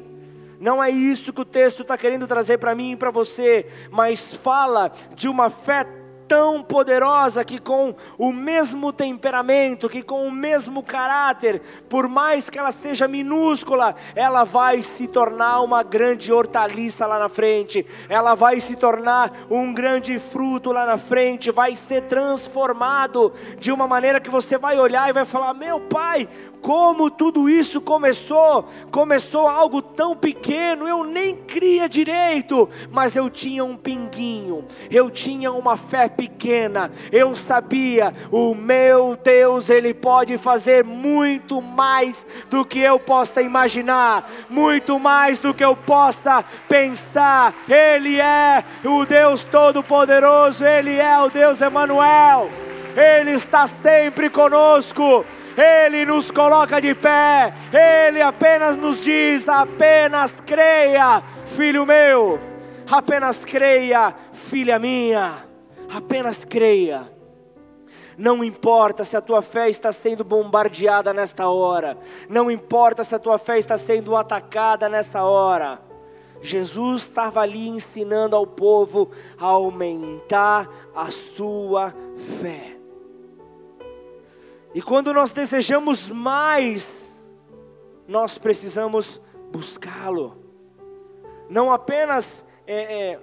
Não é isso que o texto está querendo trazer para mim e para você, mas fala de uma fé tão poderosa que com o mesmo temperamento, que com o mesmo caráter, por mais que ela seja minúscula, ela vai se tornar uma grande hortaliça lá na frente, ela vai se tornar um grande fruto lá na frente, vai ser transformado de uma maneira que você vai olhar e vai falar: Meu pai, como tudo isso começou. Começou algo tão pequeno, eu nem cria direito, mas eu tinha um pinguinho, eu tinha uma fé pequena, eu sabia, o meu Deus, Ele pode fazer muito mais do que eu possa imaginar, muito mais do que eu possa pensar. Ele é o Deus Todo-Poderoso, Ele é o Deus Emanuel. Ele está sempre conosco. Ele nos coloca de pé, Ele apenas nos diz: apenas creia, filho meu, apenas creia, filha minha, apenas creia. Não importa se a tua fé está sendo bombardeada nesta hora, não importa se a tua fé está sendo atacada nessa hora. Jesus estava ali ensinando ao povo a aumentar a sua fé. E quando nós desejamos mais, nós precisamos buscá-lo. Não apenas é, é,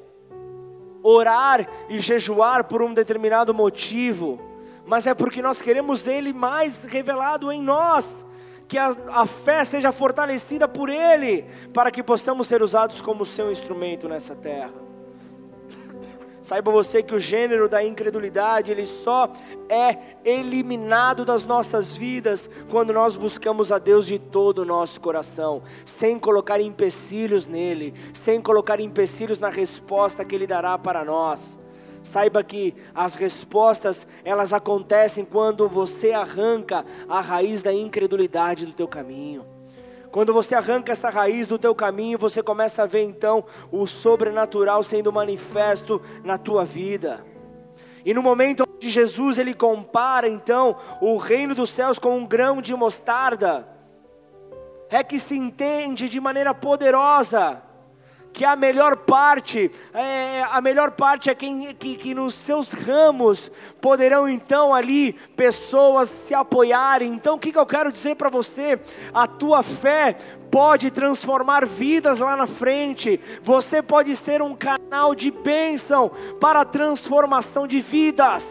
orar e jejuar por um determinado motivo, mas é porque nós queremos Ele mais revelado em nós, que a, a fé seja fortalecida por Ele, para que possamos ser usados como Seu instrumento nessa terra. Saiba você que o gênero da incredulidade, ele só é eliminado das nossas vidas quando nós buscamos a Deus de todo o nosso coração, sem colocar empecilhos nele, sem colocar empecilhos na resposta que ele dará para nós. Saiba que as respostas, elas acontecem quando você arranca a raiz da incredulidade do teu caminho. Quando você arranca essa raiz do teu caminho, você começa a ver então o sobrenatural sendo manifesto na tua vida. E no momento onde Jesus ele compara então o reino dos céus com um grão de mostarda, é que se entende de maneira poderosa que a melhor parte, é, a melhor parte é quem, que, que nos seus ramos poderão então ali pessoas se apoiarem. Então o que, que eu quero dizer para você? A tua fé pode transformar vidas lá na frente, você pode ser um canal de bênção para a transformação de vidas.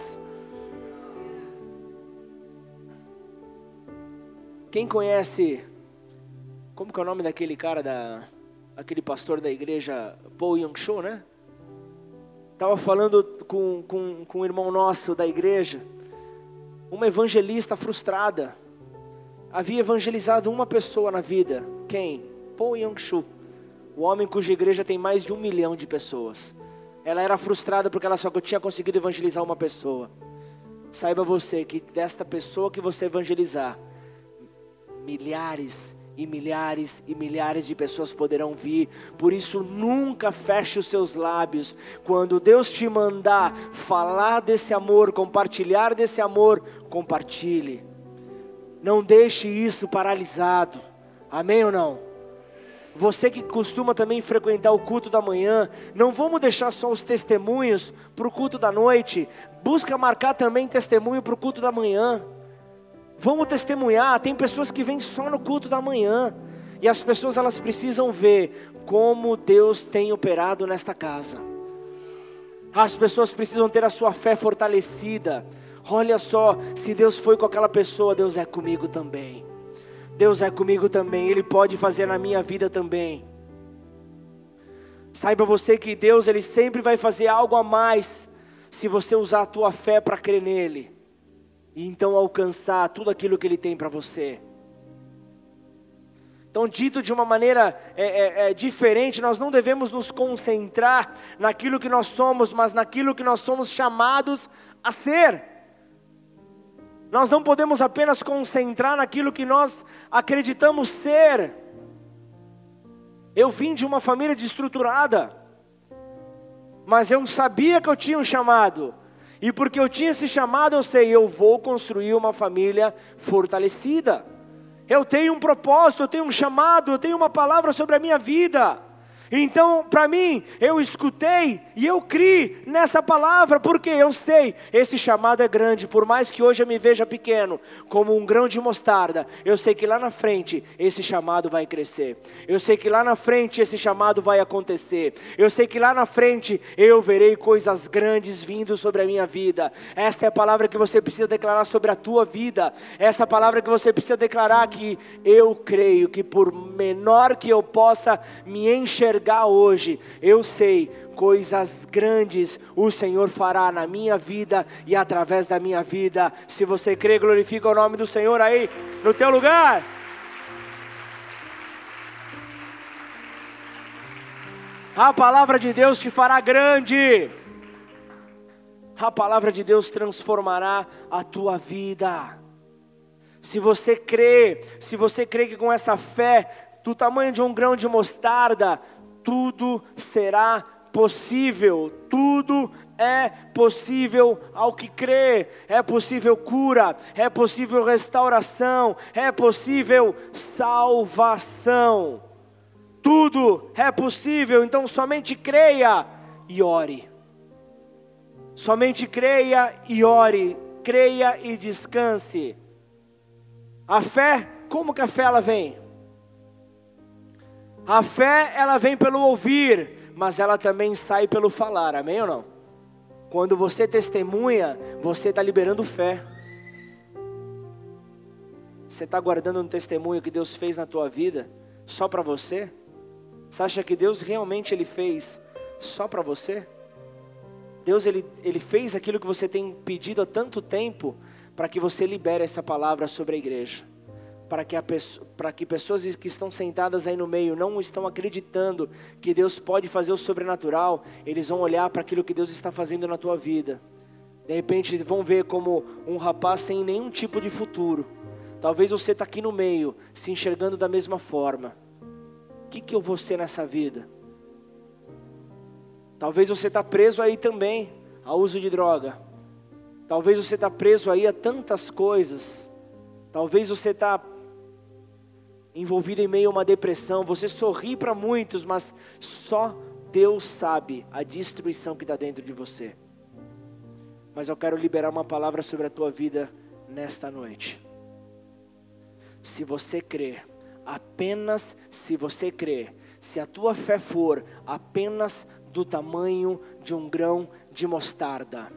Quem conhece, como que é o nome daquele cara da aquele pastor da igreja Paul Young Cho, né? Estava falando com, com, com um irmão nosso da igreja, uma evangelista frustrada, havia evangelizado uma pessoa na vida, quem? Paul Young Cho, o homem cuja igreja tem mais de um milhão de pessoas. Ela era frustrada porque ela só tinha conseguido evangelizar uma pessoa. Saiba você que desta pessoa que você evangelizar, milhares e milhares e milhares de pessoas poderão vir. Por isso, nunca feche os seus lábios. Quando Deus te mandar falar desse amor, compartilhar desse amor, compartilhe. Não deixe isso paralisado. Amém ou não? Você que costuma também frequentar o culto da manhã, não vamos deixar só os testemunhos para o culto da noite. Busca marcar também testemunho para o culto da manhã. Vamos testemunhar. Tem pessoas que vêm só no culto da manhã. E as pessoas elas precisam ver como Deus tem operado nesta casa. As pessoas precisam ter a sua fé fortalecida. Olha só, se Deus foi com aquela pessoa, Deus é comigo também. Deus é comigo também, Ele pode fazer na minha vida também. Saiba você que Deus ele sempre vai fazer algo a mais se você usar a tua fé para crer nele e então alcançar tudo aquilo que Ele tem para você. Então, dito de uma maneira é, é, é, diferente, nós não devemos nos concentrar naquilo que nós somos, mas naquilo que nós somos chamados a ser. Nós não podemos apenas concentrar naquilo que nós acreditamos ser. Eu vim de uma família desestruturada, mas eu sabia que eu tinha um chamado. E porque eu tinha esse chamado, eu sei, eu vou construir uma família fortalecida. Eu tenho um propósito, eu tenho um chamado, eu tenho uma palavra sobre a minha vida. Então, para mim, eu escutei e eu criei nessa palavra, porque eu sei, esse chamado é grande, por mais que hoje eu me veja pequeno, como um grão de mostarda, eu sei que lá na frente esse chamado vai crescer. Eu sei que lá na frente esse chamado vai acontecer. Eu sei que lá na frente eu verei coisas grandes vindo sobre a minha vida. Essa é a palavra que você precisa declarar sobre a tua vida. Essa é a palavra que você precisa declarar que eu creio que por menor que eu possa me enxergar enxergar hoje, eu sei coisas grandes o Senhor fará na minha vida e através da minha vida. Se você crê, glorifica o nome do Senhor aí no teu lugar. A palavra de Deus te fará grande. A palavra de Deus transformará a tua vida. Se você crê, se você crê que com essa fé do tamanho de um grão de mostarda, tudo será possível, tudo é possível ao que crê, é possível cura, é possível restauração, é possível salvação. Tudo é possível, então somente creia e ore. Somente creia e ore, creia e descanse. A fé, como que a fé ela vem? A fé, ela vem pelo ouvir, mas ela também sai pelo falar, amém ou não? Quando você testemunha, você está liberando fé. Você está guardando um testemunho que Deus fez na tua vida só para você? Você acha que Deus realmente ele fez só para você? Deus ele, ele fez aquilo que você tem pedido há tanto tempo para que você libere essa palavra sobre a igreja para que, para que pessoas que estão sentadas aí no meio não estão acreditando que Deus pode fazer o sobrenatural, eles vão olhar para aquilo que Deus está fazendo na tua vida. De repente vão ver como um rapaz sem nenhum tipo de futuro. Talvez você está aqui no meio, se enxergando da mesma forma. O que, que eu vou ser nessa vida? Talvez você está preso aí também ao uso de droga. Talvez você está preso aí a tantas coisas. Talvez você está envolvido em meio a uma depressão, você sorri para muitos, mas só Deus sabe a destruição que está dentro de você. Mas eu quero liberar uma palavra sobre a tua vida nesta noite. Se você crer, apenas se você crer, se a tua fé for apenas do tamanho de um grão de mostarda,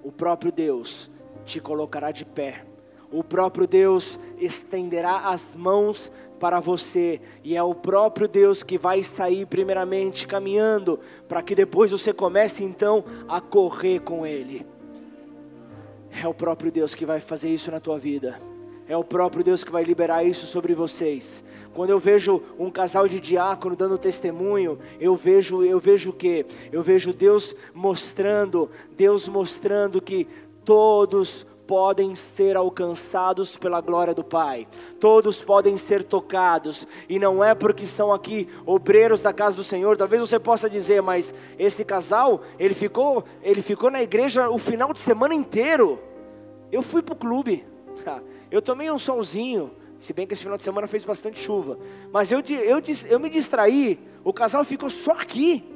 o próprio Deus te colocará de pé o próprio Deus estenderá as mãos para você, e é o próprio Deus que vai sair primeiramente caminhando, para que depois você comece então a correr com Ele. É o próprio Deus que vai fazer isso na tua vida. É o próprio Deus que vai liberar isso sobre vocês. Quando eu vejo um casal de diácono dando testemunho, eu vejo, eu vejo o quê? Eu vejo Deus mostrando, Deus mostrando que todos podem ser alcançados pela glória do Pai, todos podem ser tocados, e não é porque são aqui obreiros da casa do Senhor. Talvez você possa dizer, mas esse casal, ele ficou, ele ficou na igreja o final de semana inteiro. Eu fui para o clube, eu tomei um solzinho, se bem que esse final de semana fez bastante chuva, mas eu, eu, eu me distraí, o casal ficou só aqui.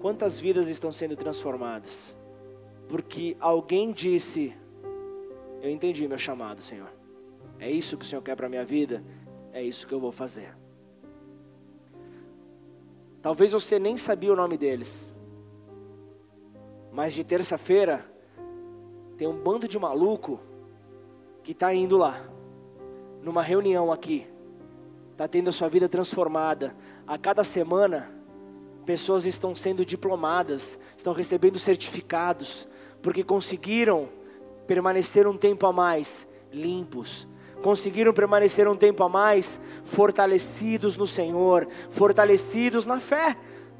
Quantas vidas estão sendo transformadas? Porque alguém disse: Eu entendi meu chamado, Senhor. É isso que o Senhor quer para a minha vida, é isso que eu vou fazer. Talvez você nem sabia o nome deles, mas de terça-feira tem um bando de maluco que está indo lá, numa reunião aqui, está tendo a sua vida transformada. A cada semana, pessoas estão sendo diplomadas, estão recebendo certificados, porque conseguiram permanecer um tempo a mais limpos, conseguiram permanecer um tempo a mais fortalecidos no Senhor, fortalecidos na fé.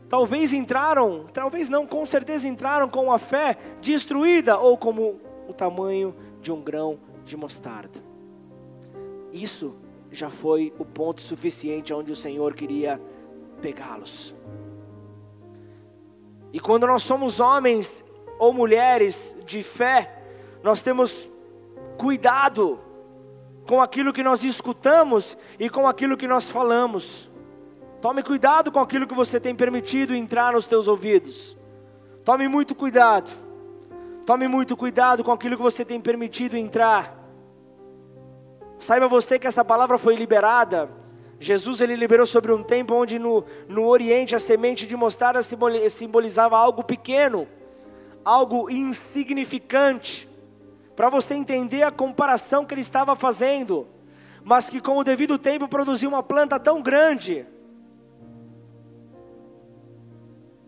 Talvez entraram, talvez não, com certeza entraram com a fé destruída ou como o tamanho de um grão de mostarda. Isso já foi o ponto suficiente onde o Senhor queria pegá-los. E quando nós somos homens ou mulheres de fé, nós temos cuidado com aquilo que nós escutamos e com aquilo que nós falamos. Tome cuidado com aquilo que você tem permitido entrar nos teus ouvidos. Tome muito cuidado. Tome muito cuidado com aquilo que você tem permitido entrar. Saiba você que essa palavra foi liberada. Jesus ele liberou sobre um tempo onde no, no Oriente a semente de mostarda simbolizava algo pequeno, algo insignificante. Para você entender a comparação que ele estava fazendo, mas que com o devido tempo produziu uma planta tão grande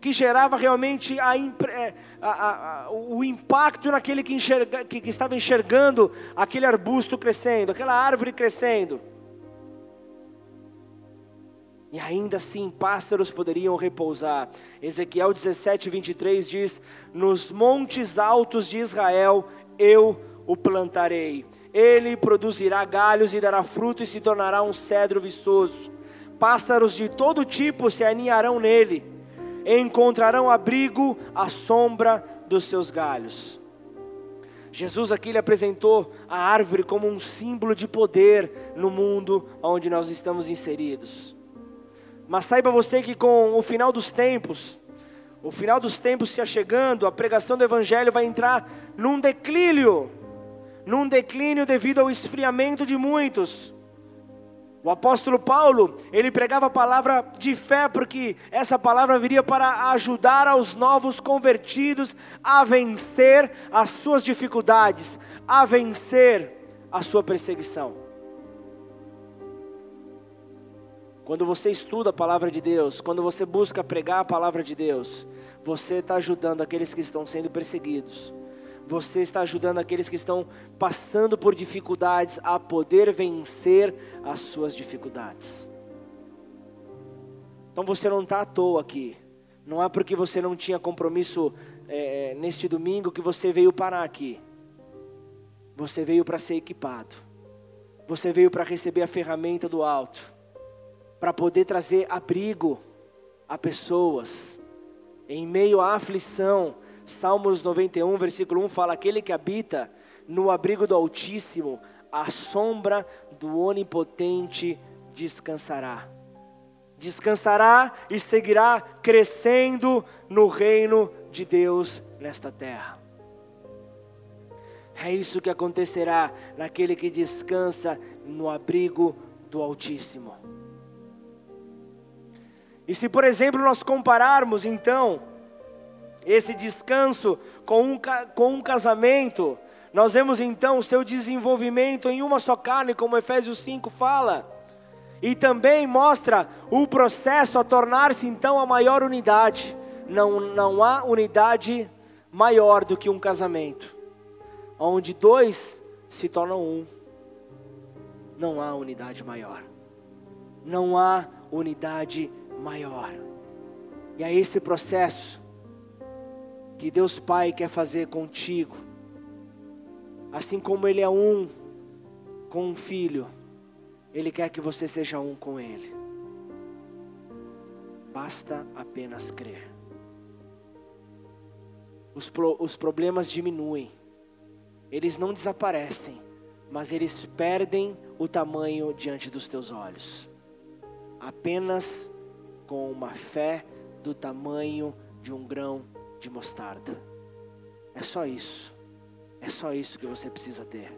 que gerava realmente a, é, a, a, o impacto naquele que, enxerga, que, que estava enxergando aquele arbusto crescendo, aquela árvore crescendo. E ainda assim pássaros poderiam repousar. Ezequiel 17, 23 diz: Nos montes altos de Israel eu o plantarei. Ele produzirá galhos e dará fruto e se tornará um cedro viçoso. Pássaros de todo tipo se aninharão nele encontrarão abrigo à sombra dos seus galhos. Jesus aqui lhe apresentou a árvore como um símbolo de poder no mundo onde nós estamos inseridos. Mas saiba você que com o final dos tempos, o final dos tempos se achegando, a pregação do evangelho vai entrar num declínio, num declínio devido ao esfriamento de muitos. O apóstolo Paulo, ele pregava a palavra de fé, porque essa palavra viria para ajudar aos novos convertidos a vencer as suas dificuldades, a vencer a sua perseguição. Quando você estuda a palavra de Deus, quando você busca pregar a palavra de Deus, você está ajudando aqueles que estão sendo perseguidos você está ajudando aqueles que estão passando por dificuldades a poder vencer as suas dificuldades. Então você não está à toa aqui. Não é porque você não tinha compromisso é, neste domingo que você veio parar aqui. Você veio para ser equipado. Você veio para receber a ferramenta do alto. Para poder trazer abrigo a pessoas. Em meio à aflição, Salmos 91, versículo 1 fala: Aquele que habita no abrigo do Altíssimo, a sombra do Onipotente descansará. Descansará e seguirá crescendo no reino de Deus nesta terra. É isso que acontecerá naquele que descansa no abrigo do Altíssimo. E se, por exemplo, nós compararmos então esse descanso com um, com um casamento, nós vemos então o seu desenvolvimento em uma só carne, como Efésios 5 fala. E também mostra o processo a tornar-se então a maior unidade. Não, não há unidade maior do que um casamento, onde dois se tornam um. Não há unidade maior. Não há unidade maior. E é esse processo que Deus Pai quer fazer contigo, assim como Ele é um com um filho, Ele quer que você seja um com Ele. Basta apenas crer. Os, pro, os problemas diminuem, eles não desaparecem, mas eles perdem o tamanho diante dos teus olhos. Apenas com uma fé do tamanho de um grão de mostarda. É só isso. É só isso que você precisa ter.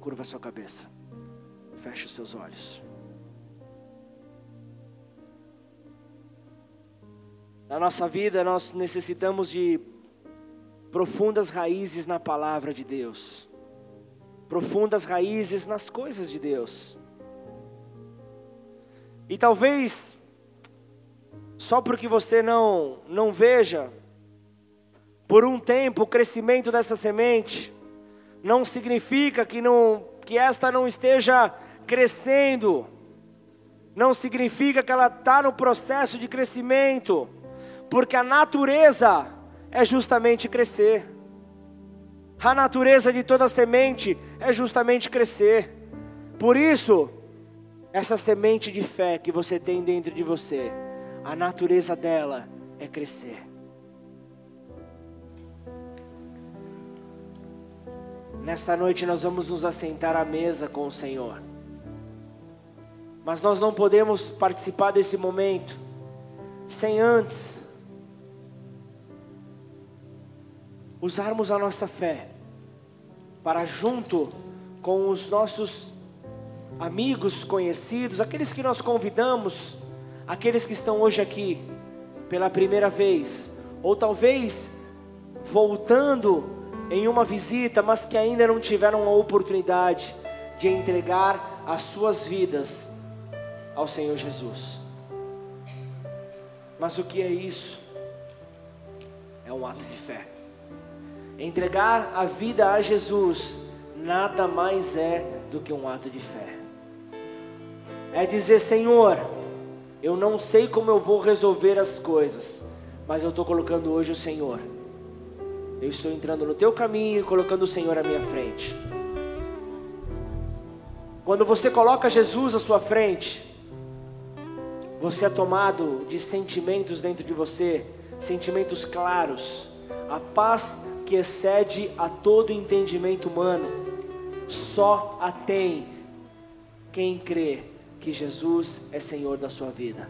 Curva sua cabeça. Feche os seus olhos. Na nossa vida, nós necessitamos de profundas raízes na palavra de Deus, profundas raízes nas coisas de Deus. E talvez só porque você não, não veja por um tempo o crescimento dessa semente, não significa que, não, que esta não esteja crescendo, não significa que ela está no processo de crescimento, porque a natureza é justamente crescer. A natureza de toda semente é justamente crescer. Por isso, essa semente de fé que você tem dentro de você, a natureza dela é crescer. Nesta noite nós vamos nos assentar à mesa com o Senhor. Mas nós não podemos participar desse momento sem antes usarmos a nossa fé para junto com os nossos amigos conhecidos, aqueles que nós convidamos, aqueles que estão hoje aqui pela primeira vez, ou talvez voltando em uma visita, mas que ainda não tiveram a oportunidade de entregar as suas vidas ao Senhor Jesus. Mas o que é isso? É um ato de fé. Entregar a vida a Jesus nada mais é do que um ato de fé. É dizer, Senhor, eu não sei como eu vou resolver as coisas, mas eu estou colocando hoje o Senhor. Eu estou entrando no teu caminho e colocando o Senhor à minha frente. Quando você coloca Jesus à sua frente, você é tomado de sentimentos dentro de você, sentimentos claros, a paz que excede a todo entendimento humano, só a tem quem crê que Jesus é Senhor da sua vida.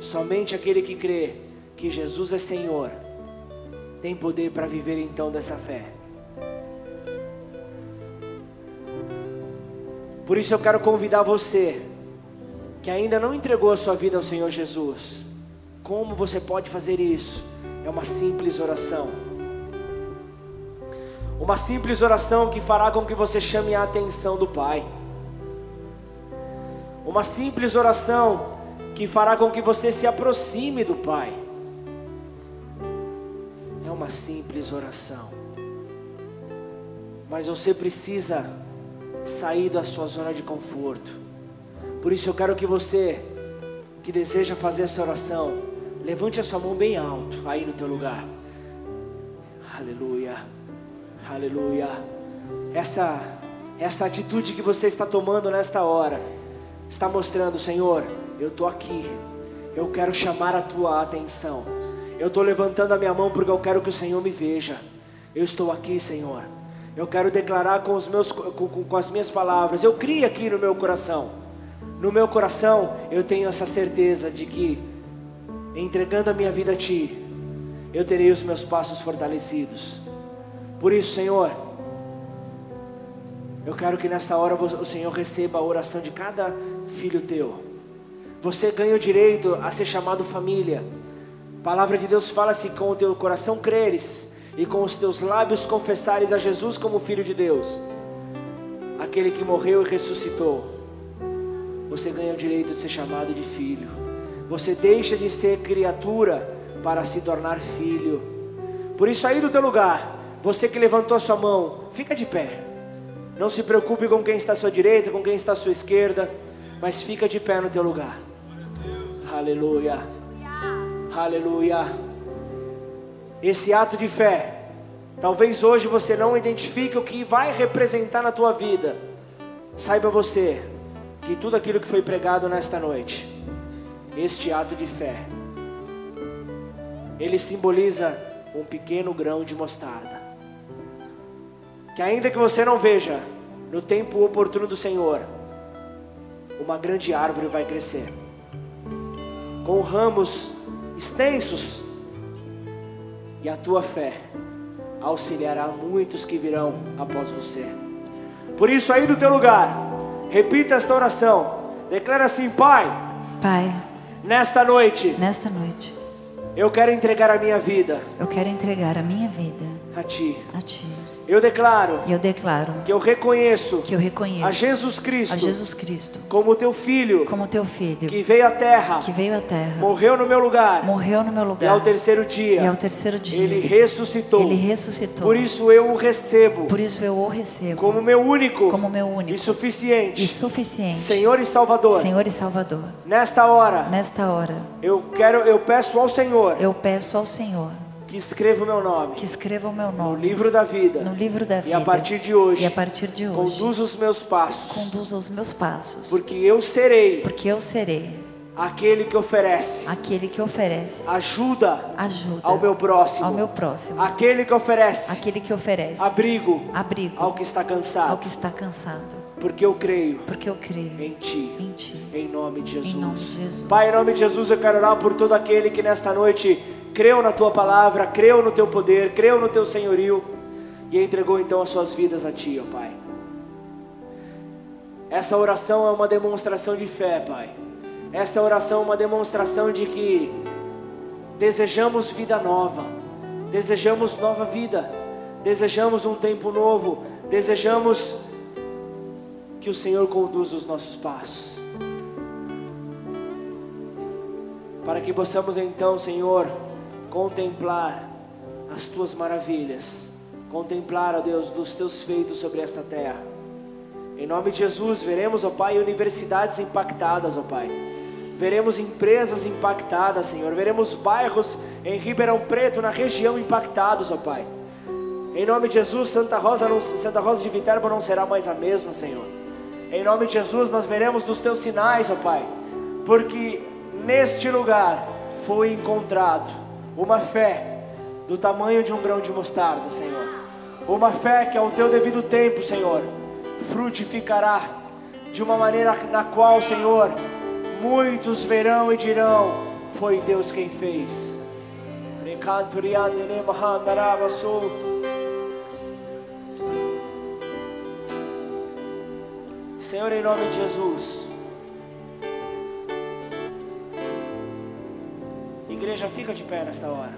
Somente aquele que crê que Jesus é Senhor tem poder para viver então dessa fé. Por isso eu quero convidar você que ainda não entregou a sua vida ao Senhor Jesus como você pode fazer isso? É uma simples oração. Uma simples oração que fará com que você chame a atenção do Pai. Uma simples oração que fará com que você se aproxime do Pai. É uma simples oração. Mas você precisa sair da sua zona de conforto. Por isso eu quero que você que deseja fazer essa oração, Levante a sua mão bem alto aí no teu lugar. Aleluia. Aleluia. Essa essa atitude que você está tomando nesta hora está mostrando, Senhor, eu estou aqui. Eu quero chamar a tua atenção. Eu estou levantando a minha mão porque eu quero que o Senhor me veja. Eu estou aqui, Senhor. Eu quero declarar com, os meus, com, com, as minhas palavras. Eu criei aqui no meu coração. No meu coração eu tenho essa certeza de que entregando a minha vida a Ti, eu terei os meus passos fortalecidos. Por isso, Senhor, eu quero que nessa hora o Senhor receba a oração de cada filho teu. Você ganha o direito a ser chamado família. A palavra de Deus fala se com o teu coração creres e com os teus lábios confessares a Jesus como Filho de Deus, aquele que morreu e ressuscitou, você ganha o direito de ser chamado de filho. Você deixa de ser criatura para se tornar filho. Por isso, aí do teu lugar, você que levantou a sua mão, fica de pé. Não se preocupe com quem está à sua direita, com quem está à sua esquerda, mas fica de pé no teu lugar. Aleluia. Aleluia. Esse ato de fé, talvez hoje você não identifique o que vai representar na tua vida. Saiba você que tudo aquilo que foi pregado nesta noite este ato de fé. Ele simboliza um pequeno grão de mostarda. Que ainda que você não veja no tempo oportuno do Senhor, uma grande árvore vai crescer. Com ramos extensos. E a tua fé auxiliará muitos que virão após você. Por isso aí do teu lugar, repita esta oração. Declara assim, Pai. Pai Nesta noite. Nesta noite. Eu quero entregar a minha vida. Eu quero entregar a minha vida a ti. A ti. Eu declaro. Eu declaro. Que eu reconheço. Que eu reconheço. A Jesus Cristo. A Jesus Cristo. Como teu filho. Como teu filho. Que veio à terra. Que veio à terra. Morreu no meu lugar. Morreu no meu lugar. E ao terceiro dia. E ao terceiro dia. Ele ressuscitou. Ele ressuscitou. Por isso eu o recebo. Por isso eu o recebo. Como meu único. Como meu único. E suficiente. E suficiente. Senhor e Salvador. Senhor e Salvador. Nesta hora. Nesta hora. Eu quero, eu peço ao Senhor. Eu peço ao Senhor que escreva o meu nome. Que escreva o meu nome. No livro da vida. No livro da vida. E a partir de hoje. E a partir de hoje. Conduza os meus passos. Conduza os meus passos. Porque eu serei. Porque eu serei. aquele que oferece aquele que oferece ajuda ajuda ao meu próximo, ao meu próximo, aquele que oferece aquele que oferece abrigo abrigo ao que está cansado, ao que está cansado, porque eu creio porque eu creio em Ti. em Ti. Em nome de Jesus. Em nome de Jesus. Pai, em nome de Jesus, eu quero orar por todo aquele que nesta noite creu na tua palavra, creu no teu poder, creu no teu senhorio e entregou então as suas vidas a ti, ó Pai. Essa oração é uma demonstração de fé, Pai. Essa oração é uma demonstração de que desejamos vida nova, desejamos nova vida, desejamos um tempo novo, desejamos que o Senhor conduza os nossos passos. Para que possamos então, Senhor, contemplar as tuas maravilhas, contemplar, ó Deus, dos teus feitos sobre esta terra. Em nome de Jesus, veremos, ó Pai, universidades impactadas, ó Pai. Veremos empresas impactadas, Senhor. Veremos bairros em Ribeirão Preto, na região, impactados, ó Pai. Em nome de Jesus, Santa Rosa, não- Santa Rosa de Viterbo não será mais a mesma, Senhor. Em nome de Jesus, nós veremos dos teus sinais, ó Pai, porque neste lugar foi encontrado uma fé do tamanho de um grão de mostarda, Senhor. Uma fé que ao teu devido tempo, Senhor, frutificará de uma maneira na qual, Senhor, muitos verão e dirão: Foi Deus quem fez. Senhor, em nome de Jesus. Igreja, fica de pé nesta hora.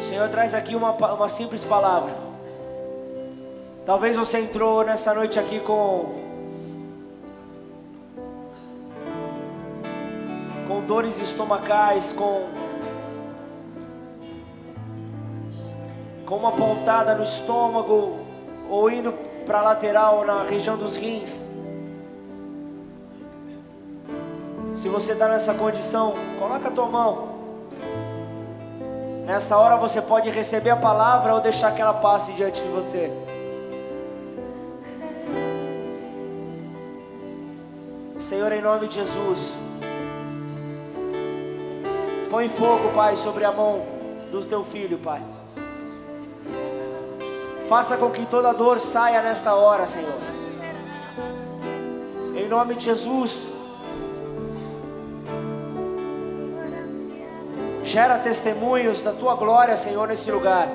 O Senhor traz aqui uma, uma simples palavra. Talvez você entrou nessa noite aqui com com dores estomacais, com com uma pontada no estômago ou indo para a lateral na região dos rins. Se você está nessa condição, coloca a tua mão. Nessa hora você pode receber a palavra ou deixar que ela passe diante de você. Senhor, em nome de Jesus, põe fogo, Pai, sobre a mão do teu filho, Pai. Faça com que toda dor saia nesta hora, Senhor. Em nome de Jesus. Gera testemunhos da tua glória, Senhor, nesse lugar.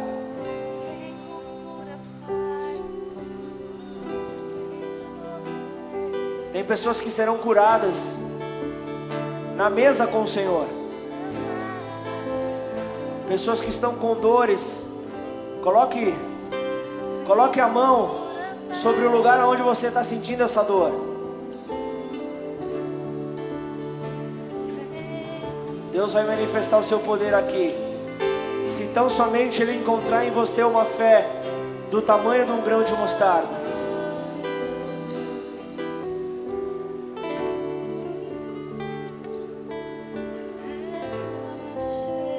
Tem pessoas que serão curadas na mesa com o Senhor. Pessoas que estão com dores. Coloque, coloque a mão sobre o lugar onde você está sentindo essa dor. Deus vai manifestar o seu poder aqui. Se tão somente Ele encontrar em você uma fé do tamanho de um grão de mostarda.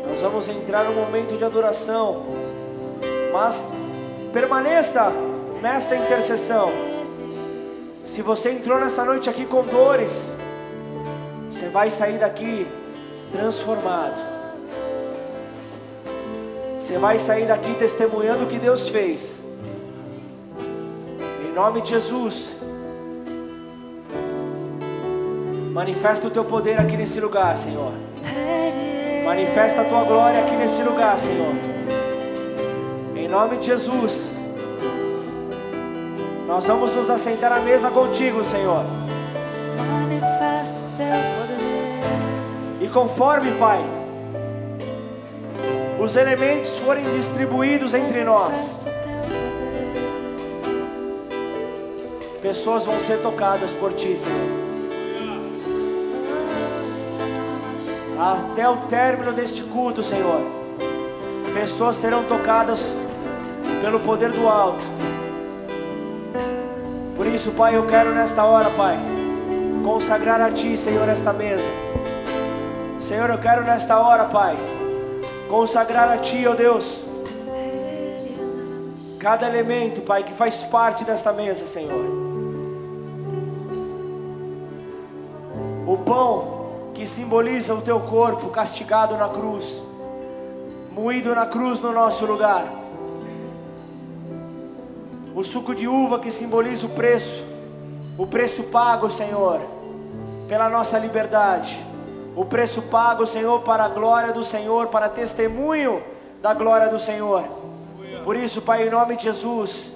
Nós vamos entrar no momento de adoração, mas permaneça nesta intercessão. Se você entrou nessa noite aqui com dores, você vai sair daqui transformado. Você vai sair daqui testemunhando o que Deus fez. Em nome de Jesus. Manifesta o teu poder aqui nesse lugar, Senhor. Manifesta a tua glória aqui nesse lugar, Senhor. Nome de Jesus. Nós vamos nos assentar à mesa contigo, Senhor. E conforme, Pai, os elementos forem distribuídos entre nós, pessoas vão ser tocadas por Ti, Senhor. Até o término deste culto, Senhor, pessoas serão tocadas pelo poder do alto. Por isso, Pai, eu quero nesta hora, Pai, consagrar a Ti, Senhor, esta mesa. Senhor, eu quero nesta hora, Pai, consagrar a Ti, ó Deus, cada elemento, Pai, que faz parte desta mesa, Senhor. O pão que simboliza o Teu corpo castigado na cruz, moído na cruz no nosso lugar. O suco de uva que simboliza o preço, o preço pago, Senhor, pela nossa liberdade. O preço pago, Senhor, para a glória do Senhor, para testemunho da glória do Senhor. Por isso, Pai, em nome de Jesus,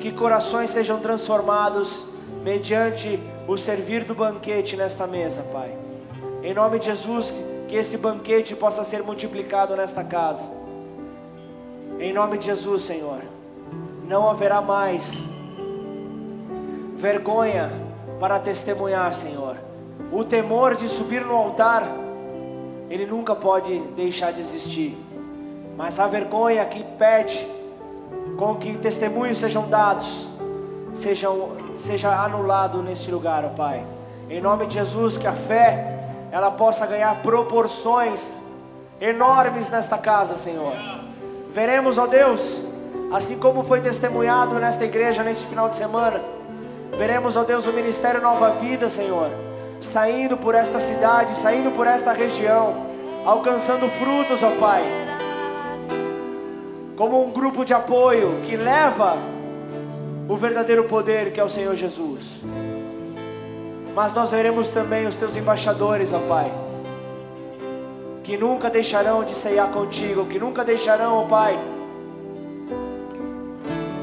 que corações sejam transformados mediante o servir do banquete nesta mesa, Pai. Em nome de Jesus, que esse banquete possa ser multiplicado nesta casa. Em nome de Jesus, Senhor. Não haverá mais vergonha para testemunhar, Senhor. O temor de subir no altar, ele nunca pode deixar de existir. Mas a vergonha que pede com que testemunhos sejam dados, sejam, seja anulado nesse lugar, ó Pai. Em nome de Jesus, que a fé ela possa ganhar proporções enormes nesta casa, Senhor. Veremos, ó Deus, assim como foi testemunhado nesta igreja nesse final de semana, veremos, ó Deus, o ministério Nova Vida, Senhor, saindo por esta cidade, saindo por esta região, alcançando frutos, ó Pai, como um grupo de apoio que leva o verdadeiro poder que é o Senhor Jesus. Mas nós veremos também os teus embaixadores, ó Pai, que nunca deixarão de ceiar contigo, que nunca deixarão, ó Pai,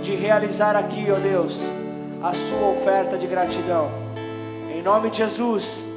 de realizar aqui, ó Deus, a sua oferta de gratidão. Em nome de Jesus.